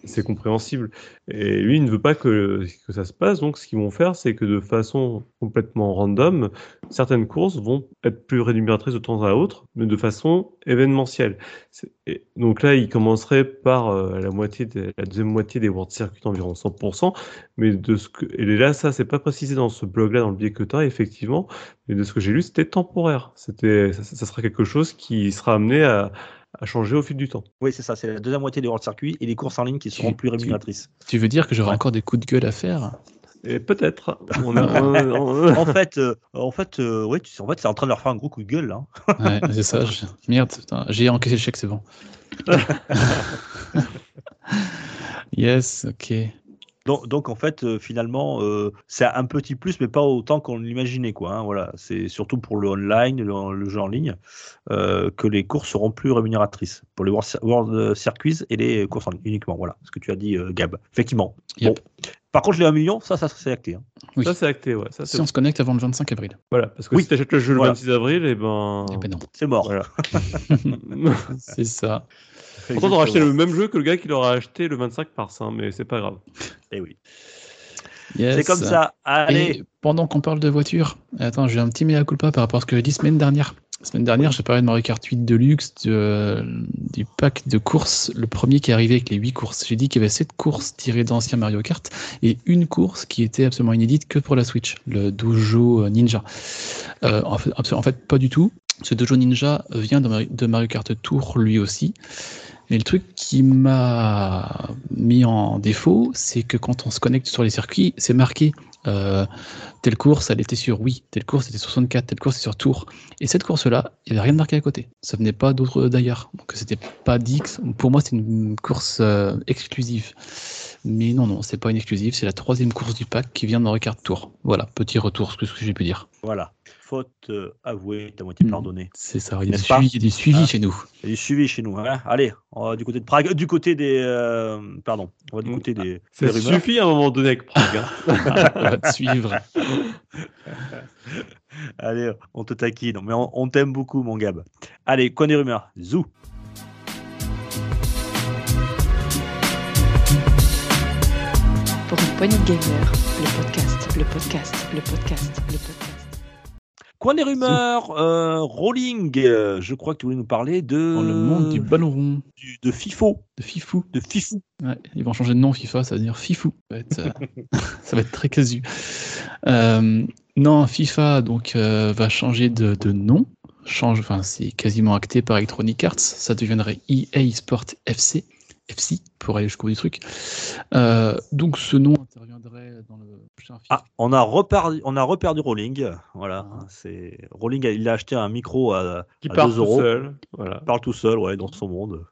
c'est compréhensible. Et lui, il ne veut pas que, que ça se passe, donc ce qu'ils vont faire, c'est que de façon complètement random, certaines courses vont être plus rémunératrices de temps à autre, mais de façon événementielle. Et donc là, il commencerait par euh, la moitié, la deuxième moitié des World Circuits, environ 100%, mais de ce que, et là, ça, c'est pas précisé dans ce blog-là, dans le biais que tu as, effectivement, mais de ce que j'ai lu, c'était temporaire. C'était, ça sera quelque chose qui sera amené à, a changé au fil du temps. Oui, c'est ça. C'est la deuxième moitié des World Circuit et les courses en ligne qui seront plus rémunératrices. Tu veux dire que j'aurai encore des coups de gueule à faire? Et peut-être. en fait, en fait, ouais, tu sais, en fait, c'est en train de leur faire un gros coup de gueule là. ouais, c'est ça. Merde, j'ai encaissé le chèque, c'est bon. yes, ok. Donc, en fait, euh, finalement, euh, c'est un petit plus, mais pas autant qu'on l'imaginait. Quoi, hein, voilà. C'est surtout pour le online, le, jeu en ligne, euh, que les courses seront plus rémunératrices pour les World, Circuits et les courses en ligne uniquement. Voilà ce que tu as dit, Gab. Effectivement. Bon. Par contre, les 1 million, ça, ça c'est acté. Hein. Ça, c'est acté, ouais. Ça, si on se connecte avant le 25 avril. Voilà, parce que oui. si tu achètes le jeu le 26 avril, et eh ben. Eh ben c'est mort. c'est ça. Pourtant, on acheté le même jeu que le gars qui l'aura acheté le 25 mars, hein, mais c'est pas grave. Eh oui. C'est comme ça. Allez. pendant qu'on parle de voiture, attends, j'ai un petit mea culpa par rapport à ce que j'ai dit semaine dernière. La semaine dernière, j'ai parlé de Mario Kart 8 Deluxe, du pack de courses, le premier qui est arrivé avec les 8 courses. J'ai dit qu'il y avait 7 courses tirées d'anciens Mario Kart et une course qui était absolument inédite que pour la Switch, le Dojo Ninja. Euh, en, fait, en, fait, pas du tout. Ce Dojo Ninja vient de Mario Kart Tour lui aussi. Mais le truc qui m'a mis en défaut, c'est que quand on se connecte sur les circuits, c'est marqué euh, telle course, elle était sur oui, telle course était sur 64, telle course était sur Tour. Et cette course-là, il n'y avait rien de marqué à côté. Ça venait pas d'autre d'ailleurs. Donc c'était pas dit. Pour moi, c'est une course euh, exclusive. Mais non, non, c'est pas une exclusive. C'est la troisième course du pack qui vient dans Ricard Tour. Voilà, petit retour, ce que, j'ai pu dire. Voilà faute euh, avouée, ta moitié hmm. pardonnée. C'est ça, il y a, des suivis, ah. chez nous. Il y a du suivi chez nous. Hein. Allez, on va du côté de Prague, du côté des. Euh, pardon, on va du côté des. Ça suffit à un moment donné avec Prague. Hein. on va te suivre. Allez, on te taquine, mais on, t'aime beaucoup, mon Gab. Allez, quoi des rumeurs? Zou Pour une poignée de gamer, le podcast, le podcast, le podcast, le podcast. Coin des rumeurs, euh, Rolling, euh, je crois que tu voulais nous parler de. Dans le monde du ballon rond. de FIFO. De FIFO. De FIFO. Ouais, ils vont changer de nom, FIFA, ça va dire FIFO. Ça va être, euh, très casu. non, FIFA donc, va changer de, de nom. Change, enfin, c'est quasiment acté par Electronic Arts. Ça deviendrait EA Sport FC. FC pour aller jusqu'au bout du truc. donc ce nom le ah, on a reperdu, on a reperdu Rolling. Voilà, ah. c'est Rolling. Il a acheté un micro à, Qui 2 euros. Tout seul, voilà. Parle tout seul, ouais, dans son monde.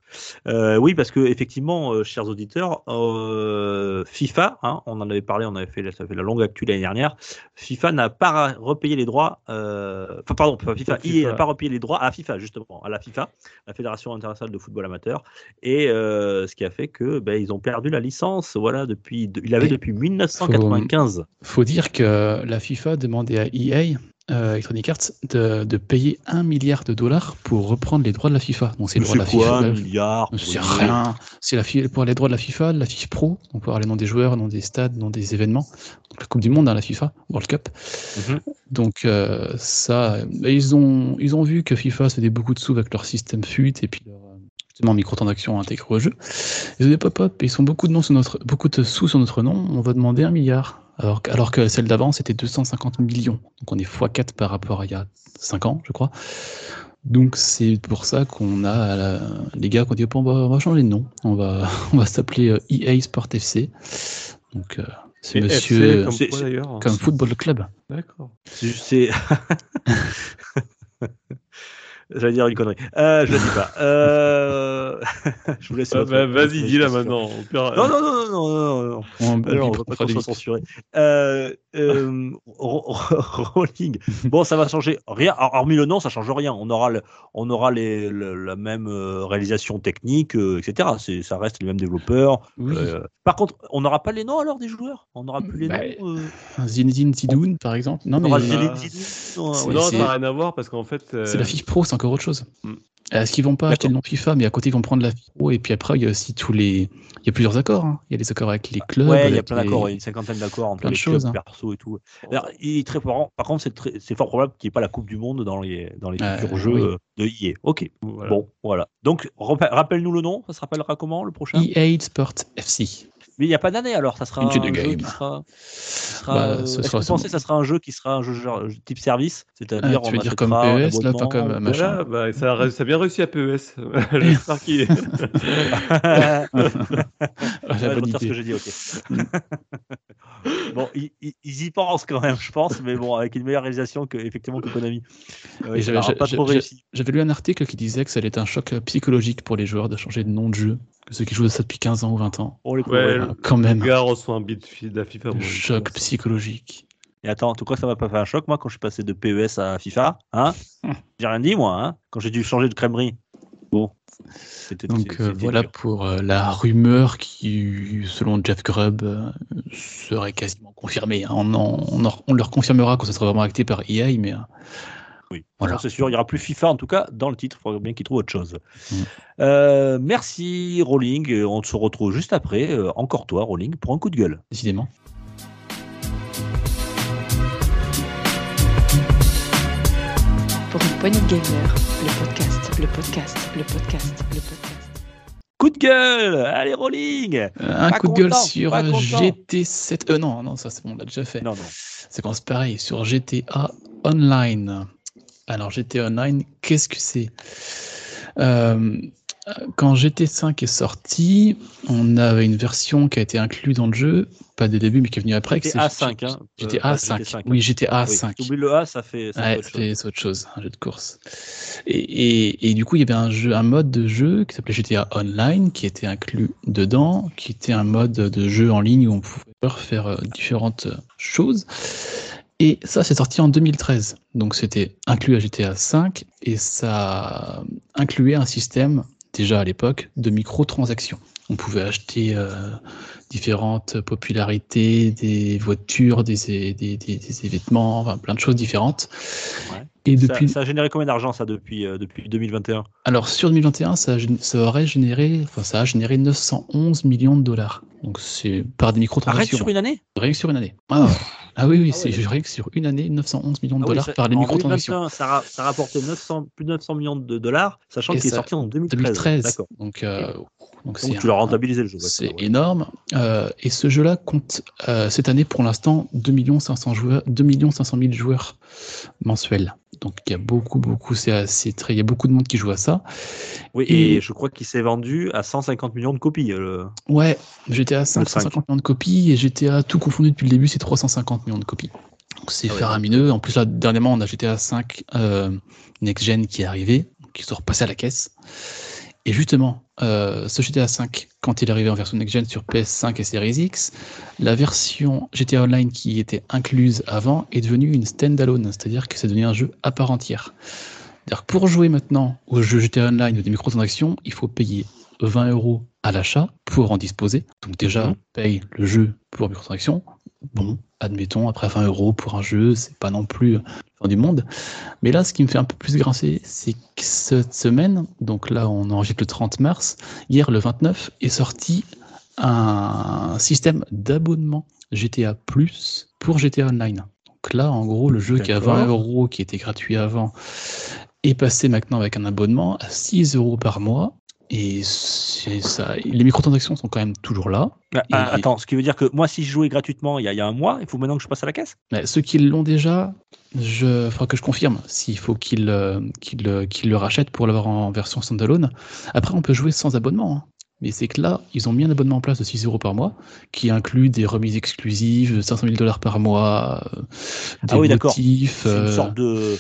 Euh, oui, parce que effectivement, euh, chers auditeurs, euh, FIFA, hein, on en avait parlé, on avait fait, ça fait la longue actu l'année dernière. FIFA n'a pas repayé les droits. Enfin, pardon, FIFA, n'a pas repayé les droits à FIFA justement, à la FIFA, la Fédération internationale de football amateur, et ce qui a fait que ben, ils ont perdu la licence. Voilà, depuis, il avait depuis 1995. Faut dire que la FIFA demandait à EA euh, Electronic Arts de, payer un milliard de dollars pour reprendre les droits de la FIFA. Donc c'est de la FIFA. Un milliard C'est rien. C'est la pour les droits de la FIFA, la FIFA Pro, donc pour aller dans des joueurs, dans des stades, dans des événements. Donc la Coupe du Monde, hein, la FIFA, World Cup. Mhm. Donc euh, ça, ils ont ils ont vu que FIFA se faisait beaucoup de sous avec leur système FUT et puis leur justement microtransactions intégrées au jeu. Ils ont des pop-up ils sont beaucoup de noms sur notre beaucoup de sous sur notre nom. On va demander un milliard. Alors, alors que celle d'avant, c'était 250 millions. Donc on est x4 par rapport à il y a 5 ans, je crois. Donc c'est pour ça qu'on a les gars qui ont dit on, va, on va changer de nom. On va, on va s'appeler EA euh, e Sport FC. Donc euh, c'est monsieur comme, comme Football Club. D'accord. C'est J'allais dire une connerie. Euh, je ne dis pas. Euh... je vous laisse. Ah bah, Vas-y, dis-la maintenant. Non, non, non, non, non, non. On, non, on va pas qu'on soit censuré. Euh, euh, rolling. Bon, ça va changer rien. Hormis le nom, ça change rien. On aura, le, on aura les, la même euh, réalisation technique, euh, etc. C'est, ça reste les mêmes développeurs. par contre, on n'aura pas les noms alors des joueurs? On n'aura plus les bah, noms. Zinedine Zidoun, par exemple. Non, mais on Zinedine Zidoun. Non, ça n'a rien à voir parce qu'en fait. C'est la FIFA Pro, c'est encore autre chose. Mm. Est-ce qu'ils vont pas acheter le nom FIFA, mais à côté ils vont prendre la FIFO et puis après il y a aussi tous les, il y a plusieurs accords. Hein. Il y a des accords avec les clubs. Ouais, il y a plein d'accords, une cinquantaine d'accords entre les choses, clubs, hein. perso et tout. il est très fort. Par contre, c'est fort probable qu'il n'y ait pas la Coupe du Monde dans les dans les futurs jeux euh, de EA. Ok. Bon, voilà. Donc rappelle-nous le nom. Ça se rappellera comment le prochain? EA Sport FC. Mais il n'y a pas d'année alors, ça sera un jeu qui sera. Bah, euh, est-ce que vous pensez que ça sera un jeu qui sera un jeu type service? C'est-à-dire. Ah, tu veux dire comme PES, là, pas comme machin bah, ça, a, ça, a, bien réussi à PES. J'espère qu'il est. ah, ouais, je ce que j'ai dit, ok. bon, ils, y pensent quand même, je pense, mais bon, avec une meilleure réalisation que, effectivement, que Konami. Euh, j'avais lu un article qui disait que ça allait être un choc psychologique pour les joueurs de changer de nom de jeu. Que ceux qui jouent à ça depuis 15 ans ou 20 ans. Oh, ouais, quand même. Le gars reçoit un bit de la FIFA. Choc psychologique. Et attends, en tout cas, ça m'a pas fait un choc, moi, quand je suis passé de PES à FIFA. Hein J'ai rien dit, moi, hein quand j'ai dû changer de crèmerie. Bon. Donc euh, voilà pour euh, la rumeur qui, selon Jeff Grubb, euh, serait quasiment confirmée. Hein. On, on, leur confirmera quand ce sera vraiment acté par EA, mais. Oui, voilà. c'est sûr, il n'y aura plus FIFA en tout cas dans le titre. Il faudra bien qu'ils trouvent autre chose. Mm. merci Rolling. On se retrouve juste après. encore toi, Rolling, pour un coup de gueule. Décidément. Pour une poignée de gamer, le podcast le podcast, le podcast, le podcast. Coup de gueule Allez, rolling Un coup de gueule sur GT7. Euh, non, non, ça c'est bon, on l'a déjà fait. Non, non. C'est quand c'est pareil, sur GTA Online. Alors, GTA Online, qu'est-ce que c'est? Euh, quand GT5 est sorti, on avait une version qui a été inclue dans le jeu, pas dès le début, mais qui est venue après. GTA 5, hein GTA 5. Oui, GTA 5. Oui, le A, ça fait. Ouais, c'est autre chose, un jeu de course. Et, et, et, du coup, il y avait un, jeu, un mode de jeu qui s'appelait GTA Online, qui était inclus dedans, qui était un mode de jeu en ligne où on pouvait faire euh, différentes choses. Et ça, c'est sorti en 2013. Donc, c'était inclus à GTA 5 et ça incluait un système déjà à l'époque de microtransactions. On pouvait acheter euh, différentes popularités, des voitures, des, des, des, vêtements, enfin, plein de choses différentes. Et depuis... ça, a généré combien d'argent ça depuis, euh, depuis 2021 Alors sur 2021, ça, ça, aurait généré, enfin, ça a généré 911 millions de dollars. Donc c'est par des microtransactions. Rien sur une année? Rien que sur une année. Ah, ah oui, oui, ah c'est rien que sur une année, 911 millions de ah dollars par les microtransactions. Ça, ça rapportait 900, plus de 900 millions de dollars, sachant qu'il est sorti en 2013. 2013. Donc, euh, donc, donc tu l'as rentabilisé le jeu. C'est énorme. Euh, et ce jeu-là compte euh, cette année pour l'instant 2 500 joueurs, 2 500 000 joueurs mensuels. Donc il y a beaucoup, beaucoup, c'est très, il y a beaucoup de monde qui joue à ça. Oui, et, je crois qu'il s'est vendu à 150 millions de copies. Le... Ouais, GTA 550 millions de copies et GTA tout confondu depuis le début, c'est 350 millions de copies. Donc c'est ah faramineux. En plus là, dernièrement, on a GTA 5 euh, Next Gen qui est arrivé, qui se repassé à la caisse. Et justement, euh, ce GTA 5, quand il est arrivé en version next-gen sur PS5 et Series X, la version GTA Online qui était incluse avant est devenue une standalone, c'est-à-dire que c'est devenu un jeu à part entière. C'est-à-dire que pour jouer maintenant au jeu GTA Online ou des microtransactions, il faut payer 20 euros à l'achat pour en disposer. Donc déjà, on mhm. paye le jeu pour microtransactions. Bon, admettons, après 20 euros pour un jeu, c'est pas non plus fin du monde. Mais là, ce qui me fait un peu plus grincer, c'est que cette semaine, donc là, on enregistre le 30 mars, hier, le 29, est sorti un système d'abonnement GTA Plus pour GTA Online. Donc là, en gros, le jeu qui a 20 euros, qui était gratuit avant, est passé maintenant avec un abonnement à 6 euros par mois. Et c'est ça. Les microtransactions sont quand même toujours là. Ah, ah, attends, ce qui veut dire que moi, si je jouais gratuitement il y, a, un mois, il faut maintenant que je passe à la caisse? Ceux qui l'ont déjà, je faudra que je confirme s'il faut qu'ils euh, euh, le rachètent pour l'avoir en version standalone. Après, on peut jouer sans abonnement. Hein. Mais c'est que là, ils ont mis un abonnement en place de 6 euros par mois, qui inclut des remises exclusives, 500 000 dollars par mois, euh, des ah oui, motifs, une sorte de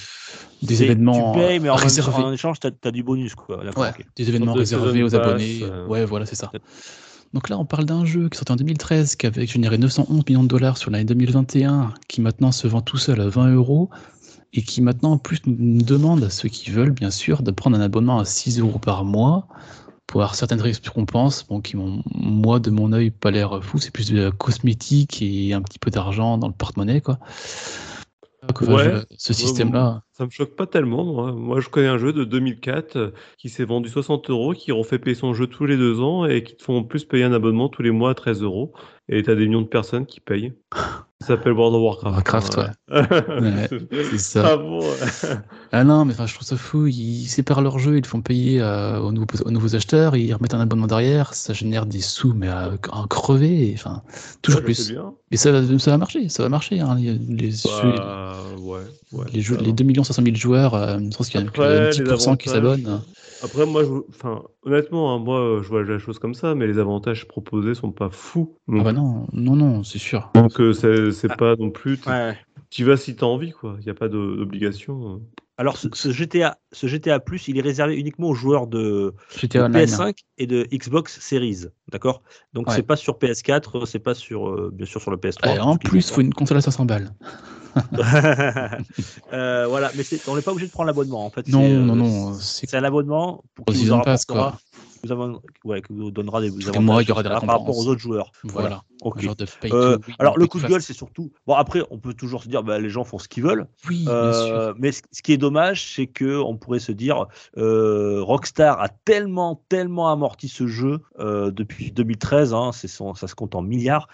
des événements tu payes, mais en, réservés. en échange, tu as, du bonus. Quoi. Ouais, Des événements réservés aux abonnés. Euh, ouais, voilà, c'est ça. Donc là, on parle d'un jeu qui sorti en 2013, qui avait généré 911 millions de dollars sur l'année 2021, qui maintenant se vend tout seul à 20 euros, et qui maintenant, en plus, nous demande à ceux qui veulent, bien sûr, de prendre un abonnement à 6 euros par mois pour avoir certaines récompenses, bon, qui m'ont, moi, de mon œil, pas l'air fou. C'est plus de la cosmétique et un petit peu d'argent dans le porte-monnaie, quoi. Ouais, ce système-là? Ça me choque pas tellement. Moi. je connais un jeu de 2004 euh, qui s'est vendu 60 euros, qui refait payer son jeu tous les deux ans et qui te font en plus payer un abonnement tous les mois à 13 euros. Et tu as des millions de personnes qui payent. Ça s'appelle World of Warcraft. Warcraft, ouais. c'est ça. Ah, bon, ah non, mais je trouve ça fou. Ils séparent leur jeu, ils le font payer euh, aux, nouveaux, acheteurs, ils remettent un abonnement derrière, ça génère des sous, mais à, en crever. Enfin, toujours plus. Et ça, ça va marcher, ça va marcher. Hein, les, les, bah, ouais, les, jeux, les 2 500 000 joueurs, euh, je pense qu'il y a un petit pourcent qui s'abonnent. Après, moi, je... enfin, honnêtement, hein, moi, je vois la chose comme ça, mais les avantages proposés sont pas fous. Ah bah non, non, non, c'est sûr. Donc, euh, c'est ah. pas non plus. Tu vas si tu as envie, quoi. Il n'y a pas d'obligation. Alors, ce, GTA, ce GTA Plus, il est réservé uniquement aux joueurs de, PS5 et de Xbox Series, d'accord? Donc, c'est pas sur PS4, c'est pas sur, euh, bien sûr, sur le PS3. en plus, il faut une console à 500 balles. euh, voilà, mais on n'est pas obligé de prendre l'abonnement en fait. Non, non, non. C'est un abonnement pour qu'ils vous passe, quoi vous, avez, ouais, que vous donnera des avantages moi, il y aura des par rapport aux autres joueurs. Voilà. voilà. Euh, alors le coup de gueule, c'est surtout. Bon après, on peut toujours se dire, bah, les gens font ce qu'ils veulent. Oui. Euh, mais ce qui est dommage, c'est que on pourrait se dire, euh, Rockstar a tellement, tellement amorti ce jeu depuis 2013. Hein, son, ça se compte en milliards.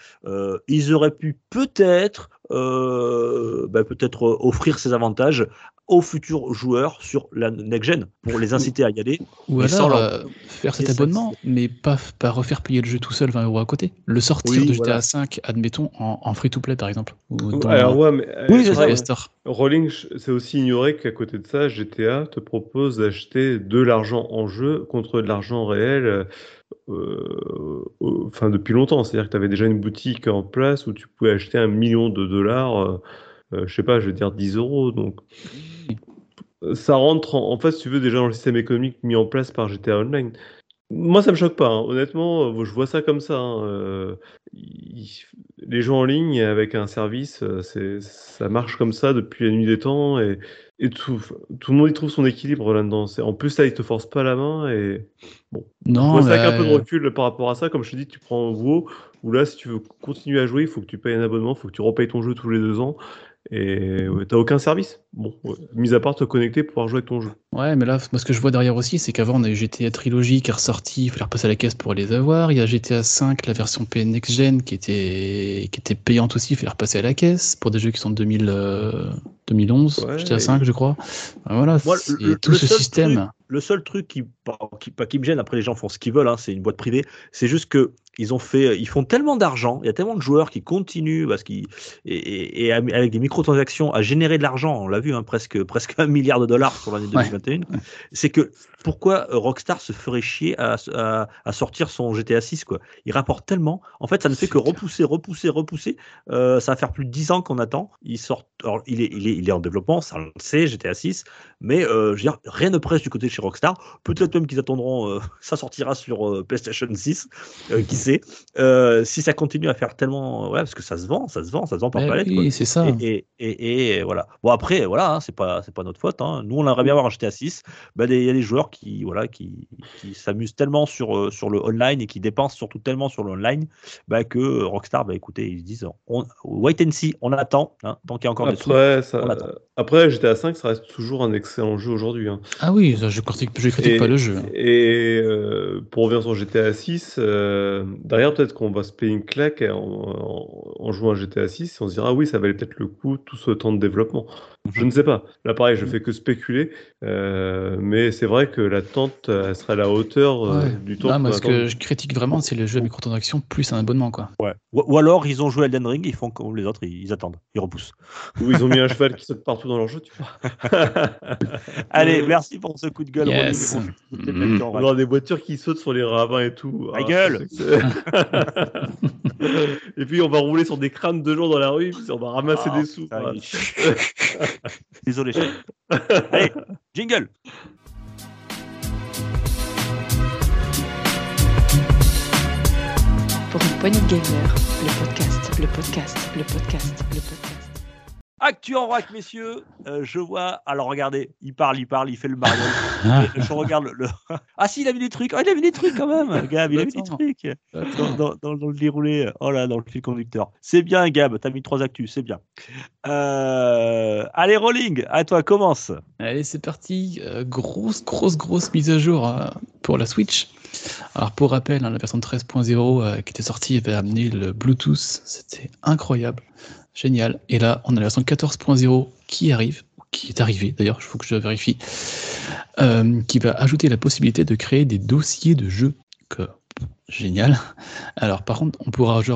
Ils auraient pu peut-être euh, bah, peut-être offrir ces avantages aux futurs joueurs sur la next-gen pour les inciter à y aller. Ou alors euh, faire cet abonnement, mais pas, pas refaire payer le jeu tout seul 20 euros à côté. Le sortir de GTA 5, admettons, en, free-to-play par exemple. alors, ouais, mais, oui, c'est ça. Rolling, c'est aussi ignorer qu'à côté de ça, GTA te propose d'acheter de l'argent en jeu contre de l'argent réel. Euh, enfin, depuis longtemps. C'est-à-dire que tu avais déjà une boutique en place où tu pouvais acheter un million de dollars. Euh, euh, je sais pas, je veux dire 10 euros. Donc, ça rentre en, fait, si tu veux, déjà dans le système économique mis en place par GTA Online. Moi, ça me choque pas. Hein. Honnêtement, euh, je vois ça comme ça. Hein. Euh, les gens en ligne avec un service, c'est, ça marche comme ça depuis la nuit des temps et, et tout, tout le monde y trouve son équilibre là-dedans. En plus, ça, ils te forcent pas la main et bon. Non, je vois ça un peu de recul par rapport à ça. Comme je te dis, tu prends WoW où là, si tu veux continuer à jouer, il faut que tu payes un abonnement, il faut que tu repayes ton jeu tous les deux ans et ouais, t'as aucun service? Bon, mis à part te connecter pour pouvoir jouer avec ton jeu. Ouais, mais là, moi, ce que je vois derrière aussi, c'est qu'avant, on a eu GTA Trilogy qui est ressorti, il fallait repasser à la caisse pour les avoir. Il y a GTA 5, la version P Next Gen, qui était, qui était payante aussi, il fallait repasser à la caisse pour des jeux qui sont de 2000, 2011, GTA 5, je crois. Voilà, tout ce système. le seul truc qui, qui, qui, me gêne, après les gens font ce qu'ils veulent, hein, c'est une boîte privée, c'est juste que ils ont fait, ils font tellement d'argent, il y a tellement de joueurs qui continuent parce qu'ils et, et, avec des microtransactions à générer de l'argent, on l'a vu, hein, presque presque un milliard de dollars sur l'année 2021. C'est que pourquoi Rockstar se ferait chier à, à, sortir son GTA 6 quoi? Il rapporte tellement, en fait, ça ne fait que repousser, repousser, repousser. Euh, ça va faire plus de 10 ans qu'on attend. Il sort, alors, il est, il est, il est en développement, ça on le sait, GTA 6, mais euh, je veux dire, rien ne presse du côté de chez Rockstar. Peut-être même qu'ils attendront, euh, ça sortira sur PlayStation 6, qui sait. si ça continue à faire tellement, ouais, parce que ça se vend, ça se vend, ça se vend par palette. Oui, c'est ça. Et, et, et, voilà. Bon après, voilà, hein, c'est pas, c'est pas notre faute. Hein. Nous, on aimerait bien avoir un GTA 6. Ben, il y a des joueurs qui, voilà, qui, qui s'amusent tellement sur, sur le online et qui dépensent surtout tellement sur le online, bah, que Rockstar, bah, écoutez, ils disent, on, wait and see, on attend, hein, tant qu'il y a encore après, des sous, ça, Après, GTA 5, ça reste toujours un excellent jeu aujourd'hui. Hein. Ah oui, je critique, je critique pas le jeu. Et euh, pour revenir sur GTA 6, euh, derrière, peut-être qu'on va se payer une claque en, en, jouant à GTA 6 et on se dira, ah oui, ça valait peut-être le coup, tout ce temps de développement. Je ne sais pas. Là, pareil, je fais que spéculer. Euh, mais c'est vrai que l'attente elle sera à la hauteur euh, du temps. Non, ce que je critique vraiment, c'est les jeux à microtransactions plus un abonnement. Quoi. Ouais. Ou, alors, ils ont joué Elden Ring, ils font comme les autres, ils, attendent, ils repoussent. Ou ils ont mis un cheval qui saute partout dans leur jeu, tu vois. Allez, merci pour ce coup de gueule. Yes. Mmh. On aura des voitures qui sautent sur les ravins et tout. Ma ah, gueule Et puis, on va rouler sur des crânes de gens dans la rue, on va ramasser ah, des sous. Désolé, Allez, jingle Pour une poignée de gamer, le podcast, le podcast, le podcast, le podcast. Actu en vrac, messieurs. Euh, je vois. Alors regardez, il parle, il parle, il fait le Mario. je regarde le. Ah si, il a mis des trucs. Oh, il a mis des trucs quand même, Gab. Il a mis des trucs dans, dans, dans, le déroulé. Oh là, dans le fil conducteur. C'est bien, Gab. T'as mis trois actus, c'est bien. Euh... Allez, Rolling. À toi, commence. Allez, c'est parti. Euh, grosse, grosse, grosse mise à jour hein, pour la Switch. Alors pour rappel, hein, la version 13.0 euh, qui était sortie avait amené le Bluetooth. C'était incroyable. Génial. Et là, on a la version 14.0 qui arrive, qui est arrivée d'ailleurs, il faut que je vérifie, euh, qui va ajouter la possibilité de créer des dossiers de jeux. génial. Alors par contre, on pourra ranger,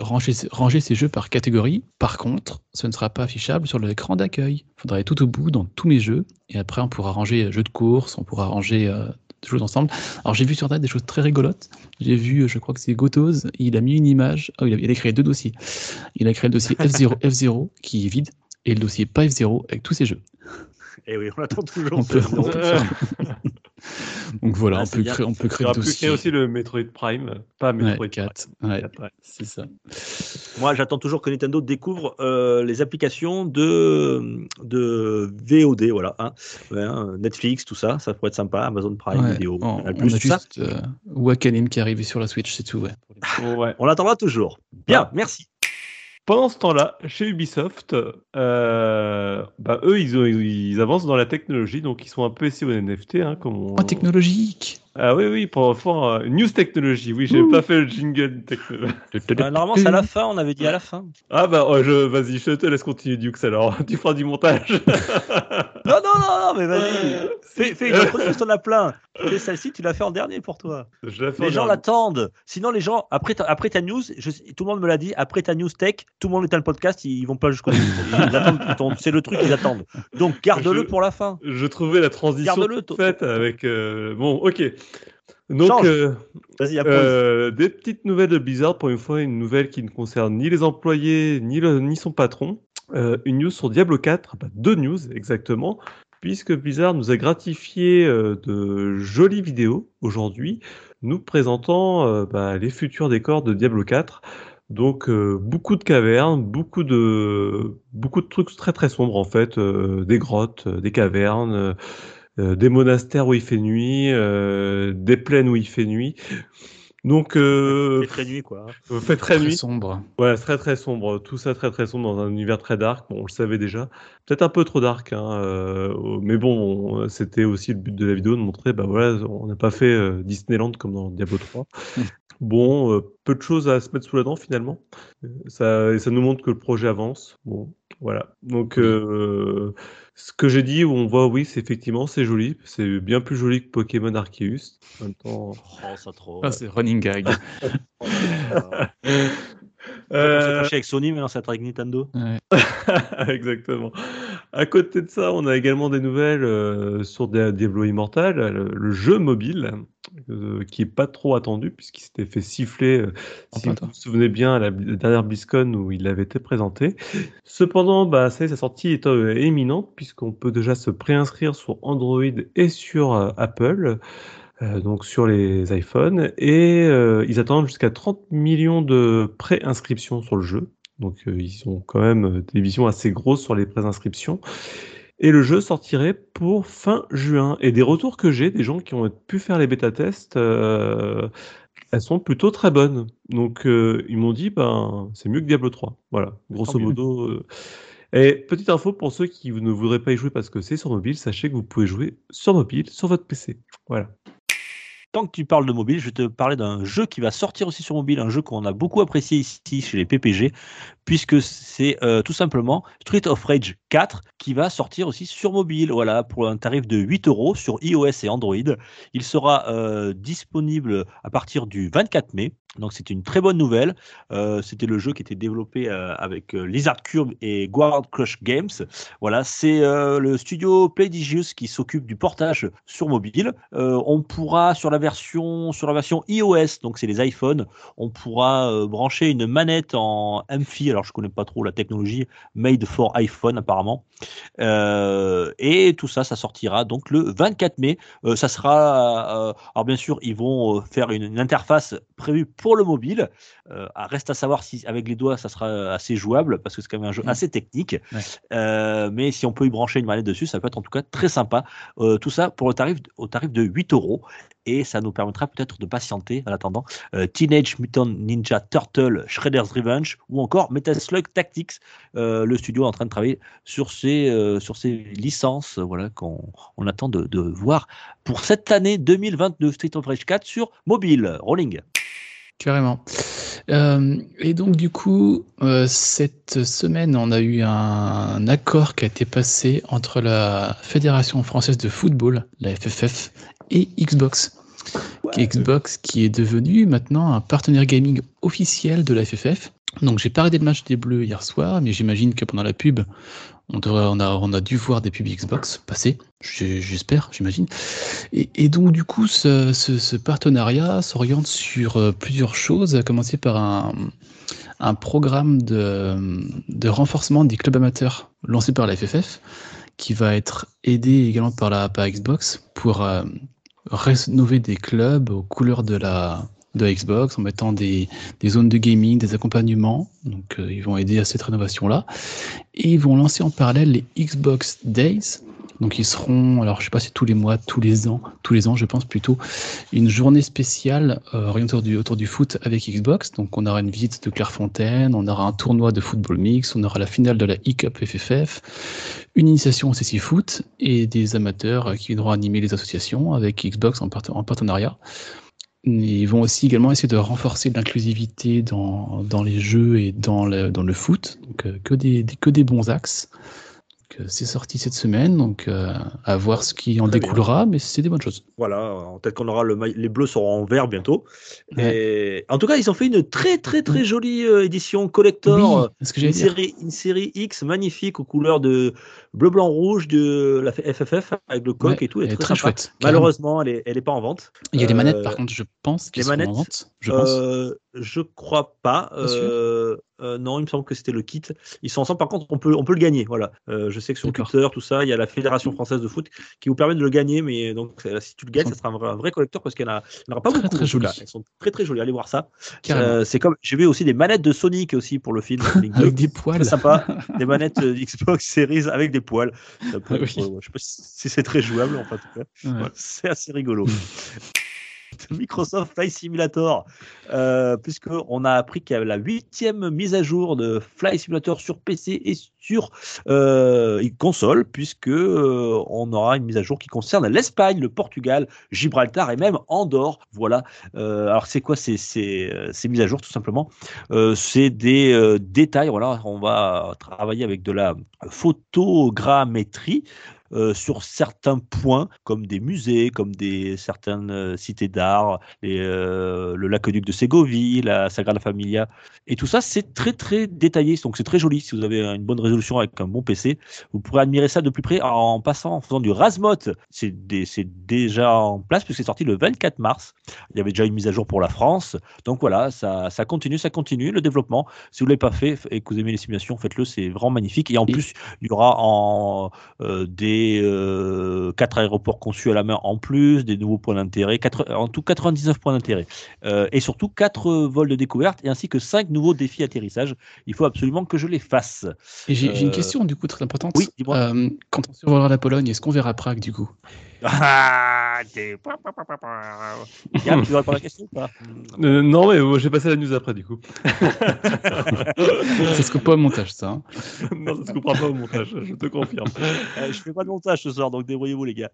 ranger, ces jeux par catégorie. Par contre, ce ne sera pas affichable sur l'écran d'accueil. Il faudra aller tout au bout dans tous mes jeux. Et après, on pourra ranger jeux de course, on pourra ranger euh, choses ensemble. Alors j'ai vu sur Internet des choses très rigolotes. J'ai vu, je crois que c'est Gotos, il a mis une image, oh, il, a, il a créé deux dossiers. Il a créé le dossier F0, F0 qui est vide et le dossier pas F0 avec tous ses jeux. Et eh oui, on attend toujours. On peut, on peut faire. Donc voilà, Ah, on, peut créer, on peut créer pu dossier. créer aussi le Metroid Prime, pas Metroid Ouais, Prime. 4. Ouais, Quatre, ouais. c'est ça. Moi, j'attends toujours que Nintendo découvre euh, les applications de, de VOD, voilà. hein. Ouais, hein, Netflix, tout ça, ça pourrait être sympa. Amazon Prime Ouais, Vidéo, on, on a ça. juste euh, Wakanim qui est arrivé sur la Switch, c'est tout. Ouais. Ouais. On l'attendra toujours. Bien, merci. Pendant ce temps-là, chez Ubisoft, euh, bah, eux, ils, avancent dans la technologie, donc ils sont un peu essayés au NFT. Hein, comme Oh, technologique Ah oui, oui, pour faire euh, news technologie. Oui, j'ai pas fait le jingle techno. Euh, normalement, c'est à la fin, on avait dit à la fin. Ah bah, oh, je, vas-y, je te laisse continuer, Dux, alors. Tu feras du montage. Non, non, non, non, mais vas-y. Fais, fais une t'en as plein. Fais celle-ci, tu l'as fait en dernier pour toi. je Les en gens dernier. l'attendent. Sinon, les gens, après ta, après ta news, je- tout le monde me l'a dit, après ta news tech, tout le monde est à le podcast, ils, ils vont pas jusqu'au bout. C'est le truc qu'ils attendent. Donc, garde-le Je- pour la fin. Je trouvais la transition Garde-le, toute toi. faite avec... euh, Bon, ok. Donc, euh. Euh, des petites nouvelles de Blizzard, pour une fois, une nouvelle qui ne concerne ni les employés, ni, le- ni son patron. Euh, une news sur Diablo 4, bah, deux news exactement, puisque Blizzard nous a gratifié de jolies vidéos aujourd'hui, nous présentant bah, les futurs décors de Diablo 4. Donc euh, beaucoup de cavernes, beaucoup de beaucoup de trucs très très sombres en fait, euh, des grottes, euh, des cavernes, des monastères où il fait nuit, euh, des plaines où il fait nuit. Donc euh, C'est très nuit, quoi. euh, fait très Très nuit. sombre. Ouais, c'est très très sombre. Tout ça très très sombre dans un univers très dark. Bon, on le savait déjà. Peut-être un peu trop dark, hein, euh, mais bon, on- c'était aussi le but de la vidéo de montrer, bah voilà, on n'a pas fait euh, Disneyland comme dans Diablo 3. Bon, euh, peu de choses à se mettre sous la dent finalement. Euh, Ça, et ça nous montre que le projet avance. Bon, voilà. Donc, euh, ce que j'ai dit, où on voit, oui, c'est effectivement, c'est joli. C'est bien plus joli que Pokémon Arceus. En même temps, Oh, ça trop. Ah, c'est running gag. Oh, euh, avec Sony, mais on s'est avec Nintendo. Ouais. Exactement. À côté de ça, on a également des nouvelles euh, sur Dia- Diablo Immortal, le, le jeu mobile, euh, qui est pas trop attendu puisqu'il s'était fait siffler, euh, Oh, si vous vous souvenez bien, à la, la dernière BlizzCon où il avait été présenté. Cependant, bah, ça y est, sa sortie est euh, imminente puisqu'on peut déjà se préinscrire sur Android et sur Apple. donc sur les iPhones, et ils attendent jusqu'à 30 millions de préinscriptions sur le jeu. Donc ils ont quand même des visions assez grosses sur les préinscriptions. Et le jeu sortirait pour fin juin. Et des retours que j'ai, des gens qui ont pu faire les bêta-tests, euh, elles sont plutôt très bonnes. Donc euh, ils m'ont dit, ben c'est mieux que Diablo 3. Voilà, grosso modo. euh. Et petite info pour ceux qui ne voudraient pas y jouer parce que c'est sur mobile, sachez que vous pouvez jouer sur mobile, sur votre PC. Voilà. Tant que tu parles de mobile, je vais te parler d'un jeu qui va sortir aussi sur mobile, un jeu qu'on a beaucoup apprécié ici chez les PPG, puisque c'est euh, tout simplement Street of Rage 4 qui va sortir aussi sur mobile, voilà, pour un tarif de 8 euros sur iOS et Android. Il sera euh, disponible à partir du 24 mai. Donc c'est une très bonne nouvelle. Euh, C'était le jeu qui était développé avec Lizard Cube et Guard Crush Games. Voilà, c'est le studio Playdigious qui s'occupe du portage sur mobile. On pourra sur la version sur la version iOS, donc c'est les iPhones, on pourra brancher une manette en MFI. Alors je connais pas trop la technologie made for iPhone apparemment. Euh, et tout ça, ça sortira donc le 24 mai. Euh, ça sera, euh, alors bien sûr, ils vont faire une, une interface prévue pour le mobile. Ah, reste à savoir si avec les doigts ça sera assez jouable parce que c'est quand même un jeu assez technique. Ouais. Mais si on peut y brancher une manette dessus, ça peut être en tout cas très sympa. Tout ça pour le tarif au tarif de 8 euros et ça nous permettra peut-être de patienter en attendant euh, Teenage Mutant Ninja Turtle Shredder's Revenge ou encore Metal Slug Tactics. Euh, le studio est en train de travailler sur ces euh, sur ces licences, voilà qu'on on attend de, voir pour cette année 2022 Street of Rage 4 sur mobile. Rolling. Carrément. Et donc, du coup, cette semaine, on a eu un, accord qui a été passé entre la Fédération française de football, la FFF, et Xbox. Xbox qui est devenu maintenant un partenaire gaming officiel de la FFF. Donc, j'ai pas arrêté le match des Bleus hier soir, mais j'imagine que pendant la pub, On, devrait, on, a, on a dû voir des pubs Xbox passer, j'espère, j'imagine. Et, donc, du coup, ce, partenariat s'oriente sur euh, plusieurs choses, à commencer par un, un programme de, de, renforcement des clubs amateurs lancé par la FFF, qui va être aidé également par, la, par Xbox pour euh, rénover des clubs aux couleurs de la, de Xbox en mettant des, des, zones de gaming, des accompagnements. Donc euh, ils vont aider à cette rénovation-là. Et ils vont lancer en parallèle les Xbox Days. Donc ils seront, alors je sais pas si tous les mois, tous les ans, tous les ans je pense plutôt, une journée spéciale euh, autour du, autour du foot avec Xbox. Donc on aura une visite de Clairefontaine, on aura un tournoi de football mix, on aura la finale de la e-cup FFF, une initiation au CC Foot et des amateurs qui viendront animer les associations avec Xbox en partenariat. Ils vont aussi également essayer de renforcer l'inclusivité dans, dans, les jeux et dans le, dans le foot. Donc, euh, que, des, que des bons axes c'est sorti cette semaine, donc euh, à voir ce qui en découlera, mais c'est des bonnes choses. Voilà, peut-être qu'on aura le les bleus seront en vert bientôt. Et en tout cas, ils ont fait une très très très jolie euh, édition collector, une, série, une série X magnifique aux couleurs de bleu blanc rouge de la FFF avec le coq et tout, elle est très, chouette. Malheureusement, elle est, elle est pas en vente. Il y a les manettes par contre, je pense, qui les sont manettes, en vente. Je pense. Je crois pas. Euh, non, il me semble que c'était le kit. Ils sont ensemble. Par contre, on peut, on peut le gagner. Voilà. Euh, je sais que sur Twitter, tout ça, il y a la Fédération française de foot qui vous permet de le gagner. Mais donc, euh, si tu le gagnes, ça sera un vrai, collecteur parce qu'il n'y en, aura pas beaucoup. Très jolies. Elles sont très très jolies. Allez voir ça. c'est comme j'ai vu aussi des manettes de Sonic aussi pour le film. avec des poils. sympa. des manettes Xbox Series avec des poils. je ne sais pas si c'est très jouable. en tout cas, c'est assez rigolo. Microsoft Flight Simulator, euh, puisqu'on a appris qu'il y avait la huitième mise à jour de Flight Simulator sur PC et sur euh, console, puisque euh, on aura une mise à jour qui concerne l'Espagne, le Portugal, Gibraltar et même Andorre. Voilà. Euh, alors c'est quoi ces, ces, ces, mises à jour tout simplement? C'est des détails. Voilà, on va travailler avec de la photogrammétrie. Euh, sur certains points, comme des musées, comme des certaines euh, cités d'art, euh, le lac-duc de Ségovie, la Sagrada Familia, et tout ça, c'est très très détaillé, donc c'est très joli. Si vous avez une bonne résolution avec un bon PC, vous pourrez admirer ça de plus près en passant, en faisant du Rasmot. C'est déjà en place puisque c'est sorti le 24 mars. Il y avait déjà une mise à jour pour la France, donc voilà, ça, ça continue, ça continue le développement. Si vous l'avez pas fait et que vous aimez les simulations, faites-le, c'est vraiment magnifique. Et en plus, il y aura en des euh, quatre aéroports conçus à la main en plus, des nouveaux points d'intérêt, en tout 99 points d'intérêt, euh, et surtout quatre vols de découverte, et ainsi que cinq nouveaux défis atterrissage. Il faut absolument que je les fasse. Et j'ai une euh, question du coup très importante. Oui, quand on survolera la Pologne, est-ce qu'on verra Prague du coup? Tu veux répondre à la question ou pas Non, mais j'ai passé la news après du coup. ça se coupe pas au montage, ça. Hein. non, ça se coupera pas au montage, je te confirme. je fais pas de montage ce soir, donc débrouillez-vous les gars.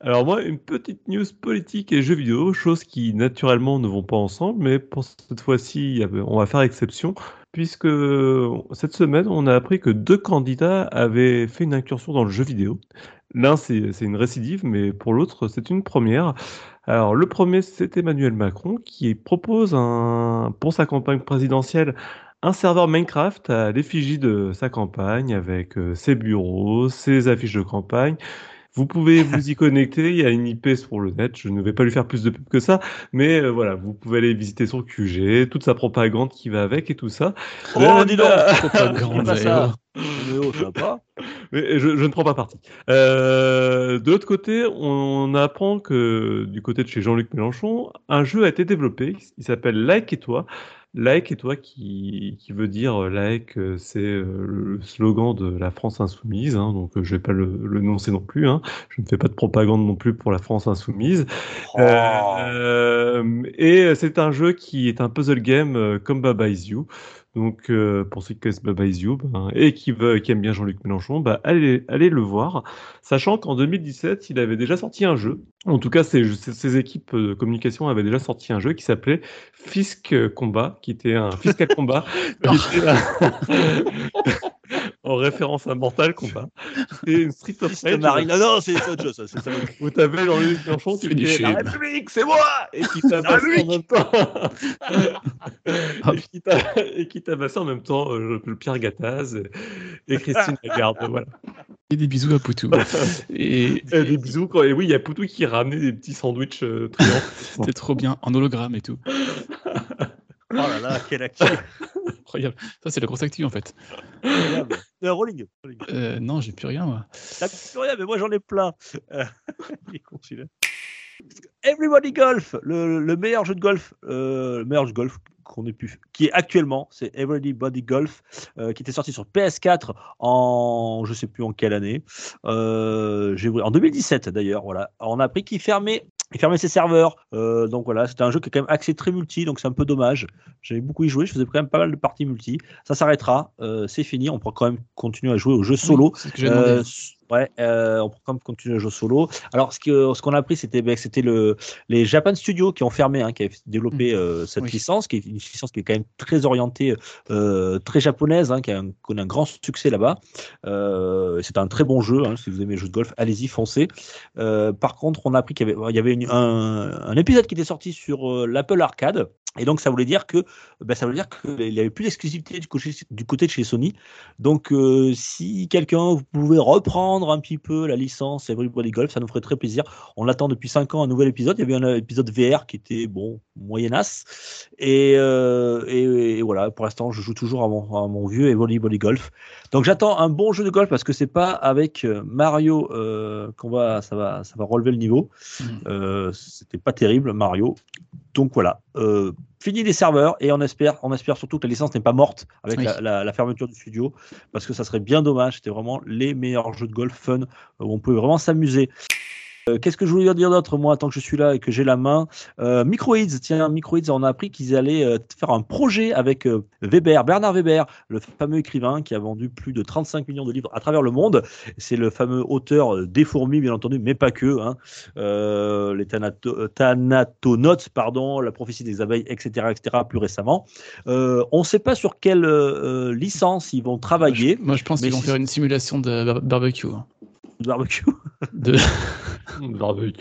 Alors moi, une petite news politique et jeux vidéo, choses qui naturellement ne vont pas ensemble, mais pour cette fois-ci, on va faire exception, puisque cette semaine, on a appris que deux candidats avaient fait une incursion dans le jeu vidéo. L'un, c'est une récidive, mais pour l'autre, c'est une première. Alors le premier, c'est Emmanuel Macron, qui propose pour sa campagne présidentielle un serveur Minecraft à l'effigie de sa campagne, avec euh, ses bureaux, ses affiches de campagne, vous pouvez vous y connecter, il y a une IP pour le net, je ne vais pas lui faire plus de pub que ça, mais euh, voilà, vous pouvez aller visiter son QG, toute sa propagande qui va avec et tout ça. Oh, euh, dis donc. Propagande, ça. Mais je, ne prends pas parti. Euh, de l'autre côté, on apprend que du côté de chez Jean-Luc Mélenchon, un jeu a été développé, il s'appelle Like et toi, Like et toi qui, qui veut dire euh, like, euh, c'est euh, le slogan de la France insoumise, hein, donc je vais pas le, le noncer non plus. Hein, je ne fais pas de propagande non plus pour la France insoumise. Oh. Euh, et c'est un jeu qui est un puzzle game comme Baba Is You. Donc, euh, pour ceux qui connaissent Baba Is You ben, et qui, veut, qui aiment bien Jean-Luc Mélenchon, bah, allez, allez le voir. Sachant qu'en 2017, il avait déjà sorti un jeu. En tout cas, ses, ses, équipes de communication avaient déjà sorti un jeu qui s'appelait Fisk Combat, qui était un Fiscal Combat. en référence à Mortal Kombat. C'est une Street of Rage. Marine. Non, non, c'est autre chose. Ça, Où t'avais Jean-Luc Mélenchon qui disait La République, c'est moi Et qui tabassait en même temps. et qui tabassait en même temps euh, le Pierre Gattaz et Christine Lagarde. Voilà. Et des bisous à Poutou. et, des bisous. Quand... Et oui, il y a Poutou qui ramenait des petits sandwichs euh, C'était trop bien, en hologramme et tout. Oh là là, quelle actu Incroyable. Ça, c'est la grosse actu en fait. Euh, rolling. Euh, non, j'ai plus rien moi. T'as plus rien, mais moi j'en ai plein. Euh, il est Everybody Golf, le, meilleur jeu de golf, euh, le meilleur jeu de golf qu'on ait pu, qui est actuellement, c'est Everybody Golf, euh, qui était sorti sur PS4 en, je sais plus en quelle année, euh, en 2017 d'ailleurs. Voilà, on a appris qu'il fermait il fermait ses serveurs. Euh, donc voilà, c'était un jeu qui est quand même axé très multi, donc c'est un peu dommage. J'avais beaucoup y joué, je faisais quand même pas mal de parties multi. Ça s'arrêtera, euh, c'est fini. On pourra quand même continuer à jouer au jeu solo. Ouais, euh, on peut quand même continuer le jeu solo. Alors, ce qu'on ce qu'on a appris, c'était ben, c'était le, les Japan Studios qui ont fermé, hein, qui avaient développé mm. euh, cette licence, qui est une licence qui est quand même très orientée, euh, très japonaise, hein, qui a un, connu un grand succès là-bas. Euh, c'est un très bon jeu. Hein, si vous aimez les jeux de golf, allez-y, foncez. Par contre, on a appris qu'il y avait, il y avait une, un, un, épisode qui était sorti sur l'Apple Arcade. Et donc, ça voulait dire que, ben, ça veut dire qu'il n'y avait plus d'exclusivité du, du, côté de chez Sony. Donc, si quelqu'un, pouvez reprendre un petit peu la licence Everybody Golf, ça nous ferait très plaisir. On l'attend depuis 5 ans un nouvel épisode. Il y avait un épisode VR qui était bon, moyenasse. Et, euh, et, voilà, pour l'instant, je joue toujours à mon, mon vieux Everybody Golf. Donc j'attends un bon jeu de golf parce que c'est pas avec euh, Mario euh, qu'on va ça va ça va relever le niveau. Mmh. C'était pas terrible Mario. Donc voilà, fini les serveurs et on espère, on espère surtout que la licence n'est pas morte avec la, fermeture du studio parce que ça serait bien dommage. C'était vraiment les meilleurs jeux de golf fun où on peut vraiment s'amuser. Euh, qu'est-ce que je voulais dire d'autre, moi, tant que je suis là et que j'ai la main? Euh, Microids, tiens, Microids, on a appris qu'ils allaient euh, faire un projet avec euh, Weber, Bernard Weber, le fameux écrivain qui a vendu plus de 35 millions de livres à travers le monde. C'est le fameux auteur des fourmis, bien entendu, mais pas que. Hein. les Thanatonautes, pardon, la prophétie des abeilles, etc., etc., plus récemment. on ne sait pas sur quelle licence ils vont travailler. Moi, je, pense qu'ils vont faire une simulation de barbecue. Hein. De barbecue de... Love.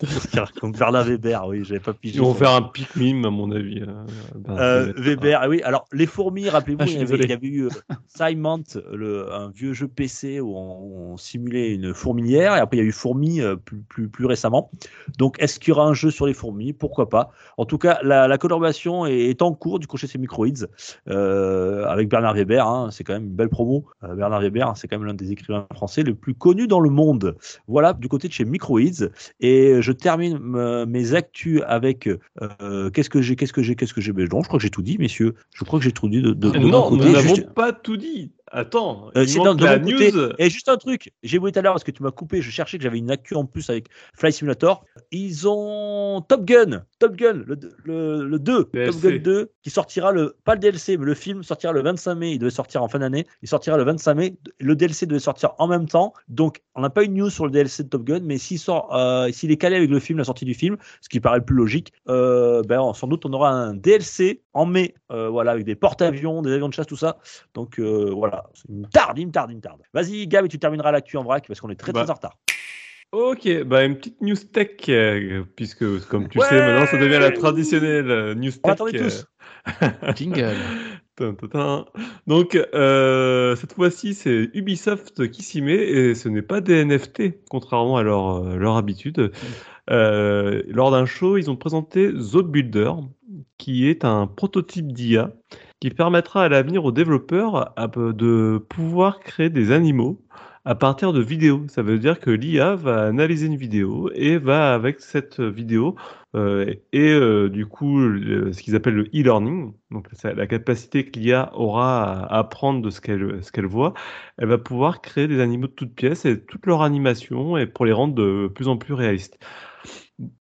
Bernard Weber, oui, j'avais pas pigé. Ils vont faire un pic mime, à mon avis. Euh, euh Weber, ah oui. Alors, les fourmis, rappelez-vous, ah, il, y avait eu euh, Simon, le, un vieux jeu PC où on, simulait une fourmilière, et après, il y a eu Fourmi euh, plus, plus, plus, récemment. Donc, est-ce qu'il y aura un jeu sur les fourmis? Pourquoi pas? En tout cas, la, la collaboration est, en cours du coup chez Microids avec Bernard Weber. Hein, c'est quand même une belle promo. Bernard Weber, c'est quand même l'un des écrivains français le plus connu dans le monde. Voilà, du côté de chez Microids. Et je termine mes actus avec euh, qu'est-ce que j'ai, qu'est-ce que j'ai, qu'est-ce que j'ai? Non, je crois que j'ai tout dit, messieurs. Je crois que j'ai tout dit de, de, non, nous n'avons pas tout dit. Attends, euh, c'est dans, la news. Et juste un truc, j'ai voulu tout à l'heure parce que tu m'as coupé, je cherchais que j'avais une actu en plus avec Fly Simulator. Ils ont Top Gun, Top Gun, le, le, 2, Top Gun 2, qui sortira le, pas le DLC, mais le film sortira le 25 mai. Il devait sortir en fin d'année. Il sortira le 25 mai. Le DLC devait sortir en même temps. Donc, on n'a pas une news sur le DLC de Top Gun, mais s'il sort, euh, s'il est calé avec le film, la sortie du film, ce qui paraît le plus logique, euh, ben, sans doute on aura un DLC en mai, euh, voilà, avec des porte-avions, des avions de chasse, tout ça. Donc, voilà une tarde, une tarde, une tarde. Vas-y, Gab, et tu termineras l'actu en vrac parce qu'on est très, très bah. en retard. Ok, bah une petite news tech, euh, puisque comme tu sais, maintenant ça devient la traditionnelle euh, news tech. On tous. Euh. Jingle. Donc, cette fois-ci, c'est Ubisoft qui s'y met et ce n'est pas des NFT, contrairement à leur, leur habitude. lors d'un show, ils ont présenté Builder, qui est un prototype d'IA qui permettra à l'avenir aux développeurs de pouvoir créer des animaux à partir de vidéos. Ça veut dire que l'IA va analyser une vidéo et va avec cette vidéo euh, et euh, du coup ce qu'ils appellent le e-learning, donc la capacité que l'IA aura à apprendre de ce qu'elle voit, elle va pouvoir créer des animaux de toutes pièces et toute leur animation et pour les rendre de plus en plus réalistes.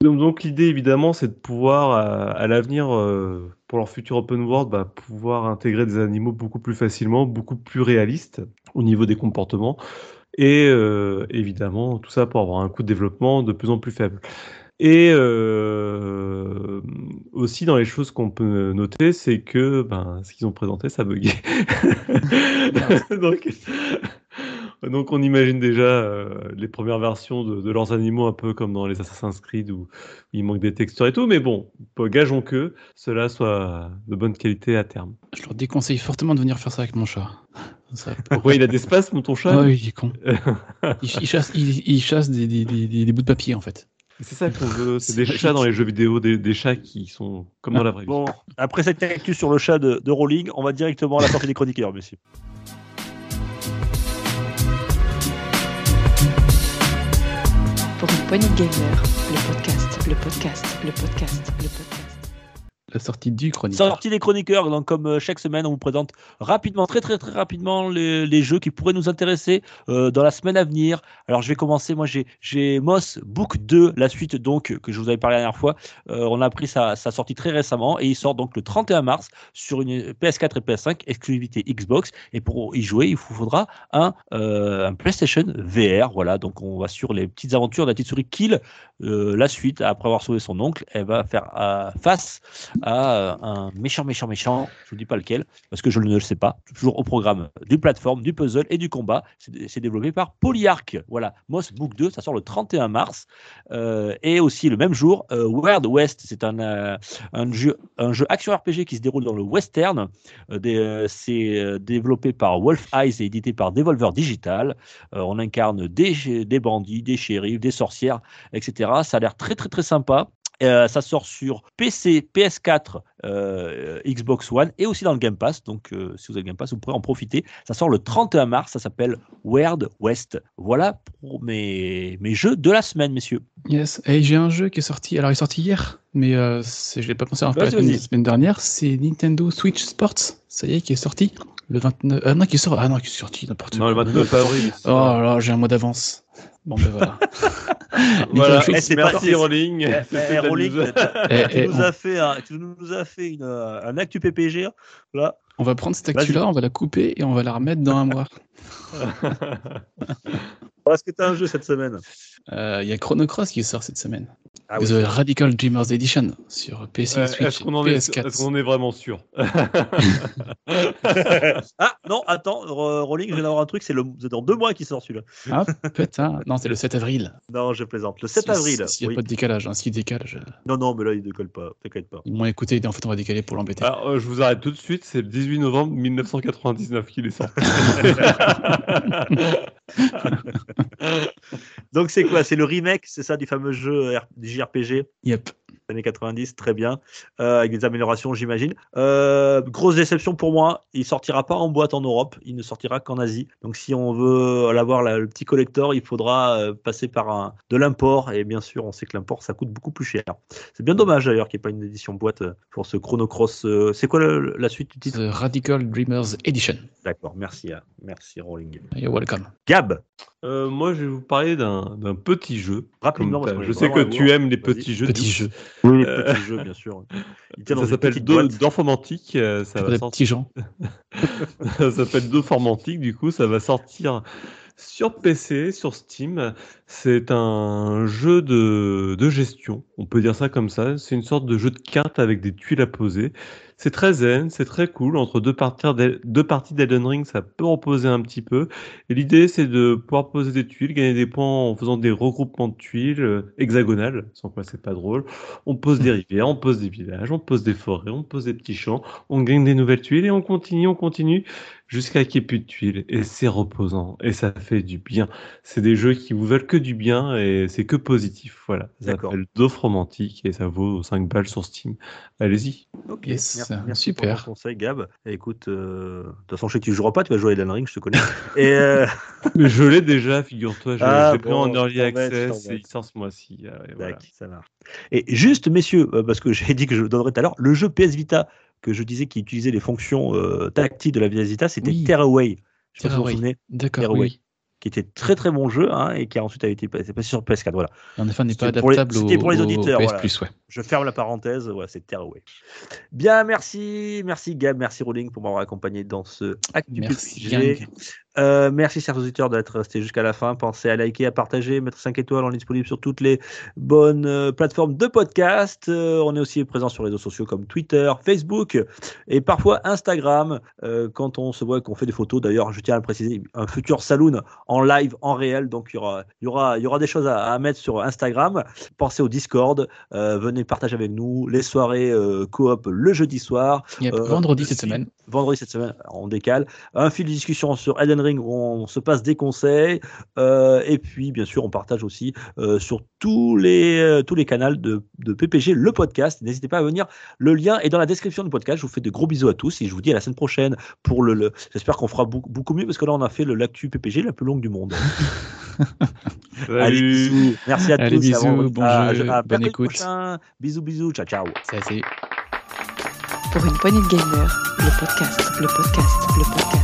Donc, l'idée évidemment c'est de pouvoir à, l'avenir euh, pour leur futur open world bah, pouvoir intégrer des animaux beaucoup plus facilement, beaucoup plus réalistes au niveau des comportements et euh, évidemment tout ça pour avoir un coût de développement de plus en plus faible. Et euh, aussi, dans les choses qu'on peut noter, c'est que ben, ce qu'ils ont présenté, ça buguait. donc, donc, on imagine déjà euh, les premières versions de, leurs animaux, un peu comme dans les Assassin's Creed où, il manque des textures et tout. Mais bon, gageons que cela soit de bonne qualité à terme. Je leur déconseille fortement de venir faire ça avec mon chat. Pourquoi il a d'espace, mon ton chat Oui, il est con. il, chasse, il, chasse des, des, des, bouts de papier, en fait. C'est ça qu'on veut, c'est des chats dans les jeux vidéo, des, chats qui sont comme dans la vraie vie. Bon, après cette actu sur le chat de, de Rolling, on va directement à la sortie des chroniqueurs, monsieur. De gamer, le podcast, le podcast, le podcast, le podcast la sortie du chroniqueur. Sortie des chroniqueurs. Donc, comme euh, chaque semaine, on vous présente rapidement, très très très rapidement, les, jeux qui pourraient nous intéresser euh, dans la semaine à venir. Alors, je vais commencer. Moi, j'ai Moss Book 2, la suite donc que je vous avais parlé la dernière fois. Euh, on a pris sa, sortie très récemment et il sort donc le 31 mars sur une PS4 et PS5 exclusivité Xbox. Et pour y jouer, il vous faudra un, PlayStation VR. Voilà. Donc, on va sur les petites aventures de la petite souris Kill. la suite, après avoir sauvé son oncle, elle va faire face à euh, un méchant, méchant, méchant, je vous dis pas lequel, parce que je ne le sais pas, toujours au programme du plateforme, du puzzle et du combat. C'est développé par Polyarch. Voilà, Moss Book 2, ça sort le 31 mars. Euh, et aussi le même jour, euh, Wild West, c'est un, un, jeu, un jeu action RPG qui se déroule dans le western. c'est développé par Wolf Eyes et édité par Devolver Digital. on incarne des, des bandits, des shérifs, des sorcières, etc. Ça a l'air très, très, très sympa. Euh, ça sort sur PC, PS4, euh, Xbox One et aussi dans le Game Pass. Donc, euh, si vous avez le Game Pass, vous pourrez en profiter. Ça sort le 31 mars. Ça s'appelle Weird West. Voilà pour mes, mes jeux de la semaine, messieurs. Yes. Et j'ai un jeu qui est sorti. Alors, il est sorti hier, mais je ne l'ai pas pensé en faire la semaine dernière. C'est Nintendo Switch Sports. Ça y est, qui est sorti. Le 29. Ah non, qui sort. Ah non, qui est sorti n'importe Non, le 29 avril. Oh là, j'ai un mois d'avance. Bon, ben voilà. voilà, c'est parti, Rolling. Eh, eh, Rolling, eh, tu, nous as fait un, tu nous as fait une, un actu PPG. Là. On va prendre cette actu-là, on va la couper et on va la remettre dans un mois. Est-ce que tu as un jeu cette semaine euh, Il y a Chrono Cross qui sort cette semaine. Ah, The Radical Dreamers Edition sur PC, euh, Switch, est-ce qu'on en PS4. Est, qu'on est vraiment sûr Ah non, attends, Rolling, je viens d'avoir un truc, c'est dans deux mois qu'il sort celui-là. Ah, putain, non, c'est le 7 avril. Non, je plaisante. Le 7 avril. S'il n'y a pas de décalage, hein, s'il décale. Non, non, mais là, il ne décolle pas, t'inquiète pas. Ils m'ont écouté, en fait, on va décaler pour l'embêter. Alors, euh, je vous arrête tout de suite, c'est le 18 novembre 1999 qu'il est sorti. Donc c'est quoi? C'est le remake, c'est ça, du fameux jeu JRPG Yep. Années 90, très bien, euh, avec des améliorations, j'imagine. Euh, grosse déception pour moi, il sortira pas en boîte en Europe, il ne sortira qu'en Asie. Donc si on veut l'avoir le petit collector, il faudra euh, passer par un, de l'import, et bien sûr, on sait que l'import ça coûte beaucoup plus cher. C'est bien dommage d'ailleurs qu'il n'y ait pas une édition boîte pour ce Chrono Cross. c'est quoi la suite du titre? The Radical Dreamers Edition. D'accord, merci, merci Rolling. You're welcome. Gab? Moi, je vais vous parler d'un petit jeu. Rapidement, je sais que tu aimes les petits jeux. Petits jeux. Oui, les euh, petits jeux, bien sûr. ça s'appelle. Euh, ça va petits gens. ça s'appelle D'Informantique, du coup, ça va sortir sur PC, sur Steam. C'est un jeu de, de gestion, on peut dire ça comme ça. C'est une sorte de jeu de cartes avec des tuiles à poser. C'est très zen, c'est très cool. Entre deux parties d'Elden Ring, ça peut reposer un petit peu. Et l'idée, c'est de pouvoir poser des tuiles, gagner des points en faisant des regroupements de tuiles euh, hexagonales, sans quoi c'est pas drôle. On pose des rivières, on pose des villages, on pose des forêts, on pose des petits champs, on gagne des nouvelles tuiles et on continue, on continue jusqu'à qu'il n'y ait plus de tuiles. Et c'est reposant et ça fait du bien. C'est des jeux qui vous veulent que du bien et c'est que positif. Voilà. Ça s'appelle D'offre romantique et ça vaut 5 balles sur Steam. Allez-y. Ok, merci, super. pour ton conseil, Gab. écoute, euh, de toute façon, je sais que tu joueras pas, tu vas jouer à Elden Ring, je te connais. et euh, Mais je l'ai déjà, figure-toi. J'ai ah, pris en early access et il sort ce mois-ci. Voilà. ça marche. Et juste, messieurs, euh, parce que j'ai dit que je donnerais tout à l'heure, le jeu PS Vita que je disais qui utilisait les fonctions tactiles de la PS Vita, c'était oui. Tearaway. Je sais pas si vous vous souvenez. D'accord, oui qui était très très bon jeu hein, et qui a ensuite a été passé sur PS4. Voilà. En effet, n'est pas adaptable pour les, pour les auditeurs. PS Plus, ouais. Je ferme la parenthèse, ouais, c'est Tearaway. Bien, merci, merci Gab, merci Rolling pour m'avoir accompagné dans ce Actu Merci, euh, merci, chers auditeurs, d'être restés jusqu'à la fin. Pensez à liker, à partager, mettre 5 étoiles. On est disponible sur toutes les bonnes euh, plateformes de podcast. Euh, on est aussi présent sur les réseaux sociaux comme Twitter, Facebook et parfois Instagram. quand on se voit qu'on fait des photos, d'ailleurs, je tiens à le préciser, un futur saloon en live, en réel. Donc, il y aura, il y aura, il y aura des choses à, mettre sur Instagram. Pensez au Discord. venez partager avec nous les soirées coop le jeudi soir. vendredi cette semaine. Vendredi cette semaine, on décale. Un fil de discussion sur Eden Ring où on se passe des conseils. Euh, et puis, bien sûr, on partage aussi euh, sur tous les, euh, tous les canaux de, de, PPG, le podcast. N'hésitez pas à venir. Le lien est dans la description du podcast. Je vous fais de gros bisous à tous et je vous dis à la semaine prochaine pour le. J'espère qu'on fera beaucoup, beaucoup, mieux parce que là, on a fait l'actu PPG la plus longue du monde. Allez, bisous. Merci à Allez, tous. Bisous, bon à, jeu, à, bonne écoute. Bisous, bisous. Ciao, ciao. Salut. Pour une poignée de gamer, le podcast, le podcast, le podcast.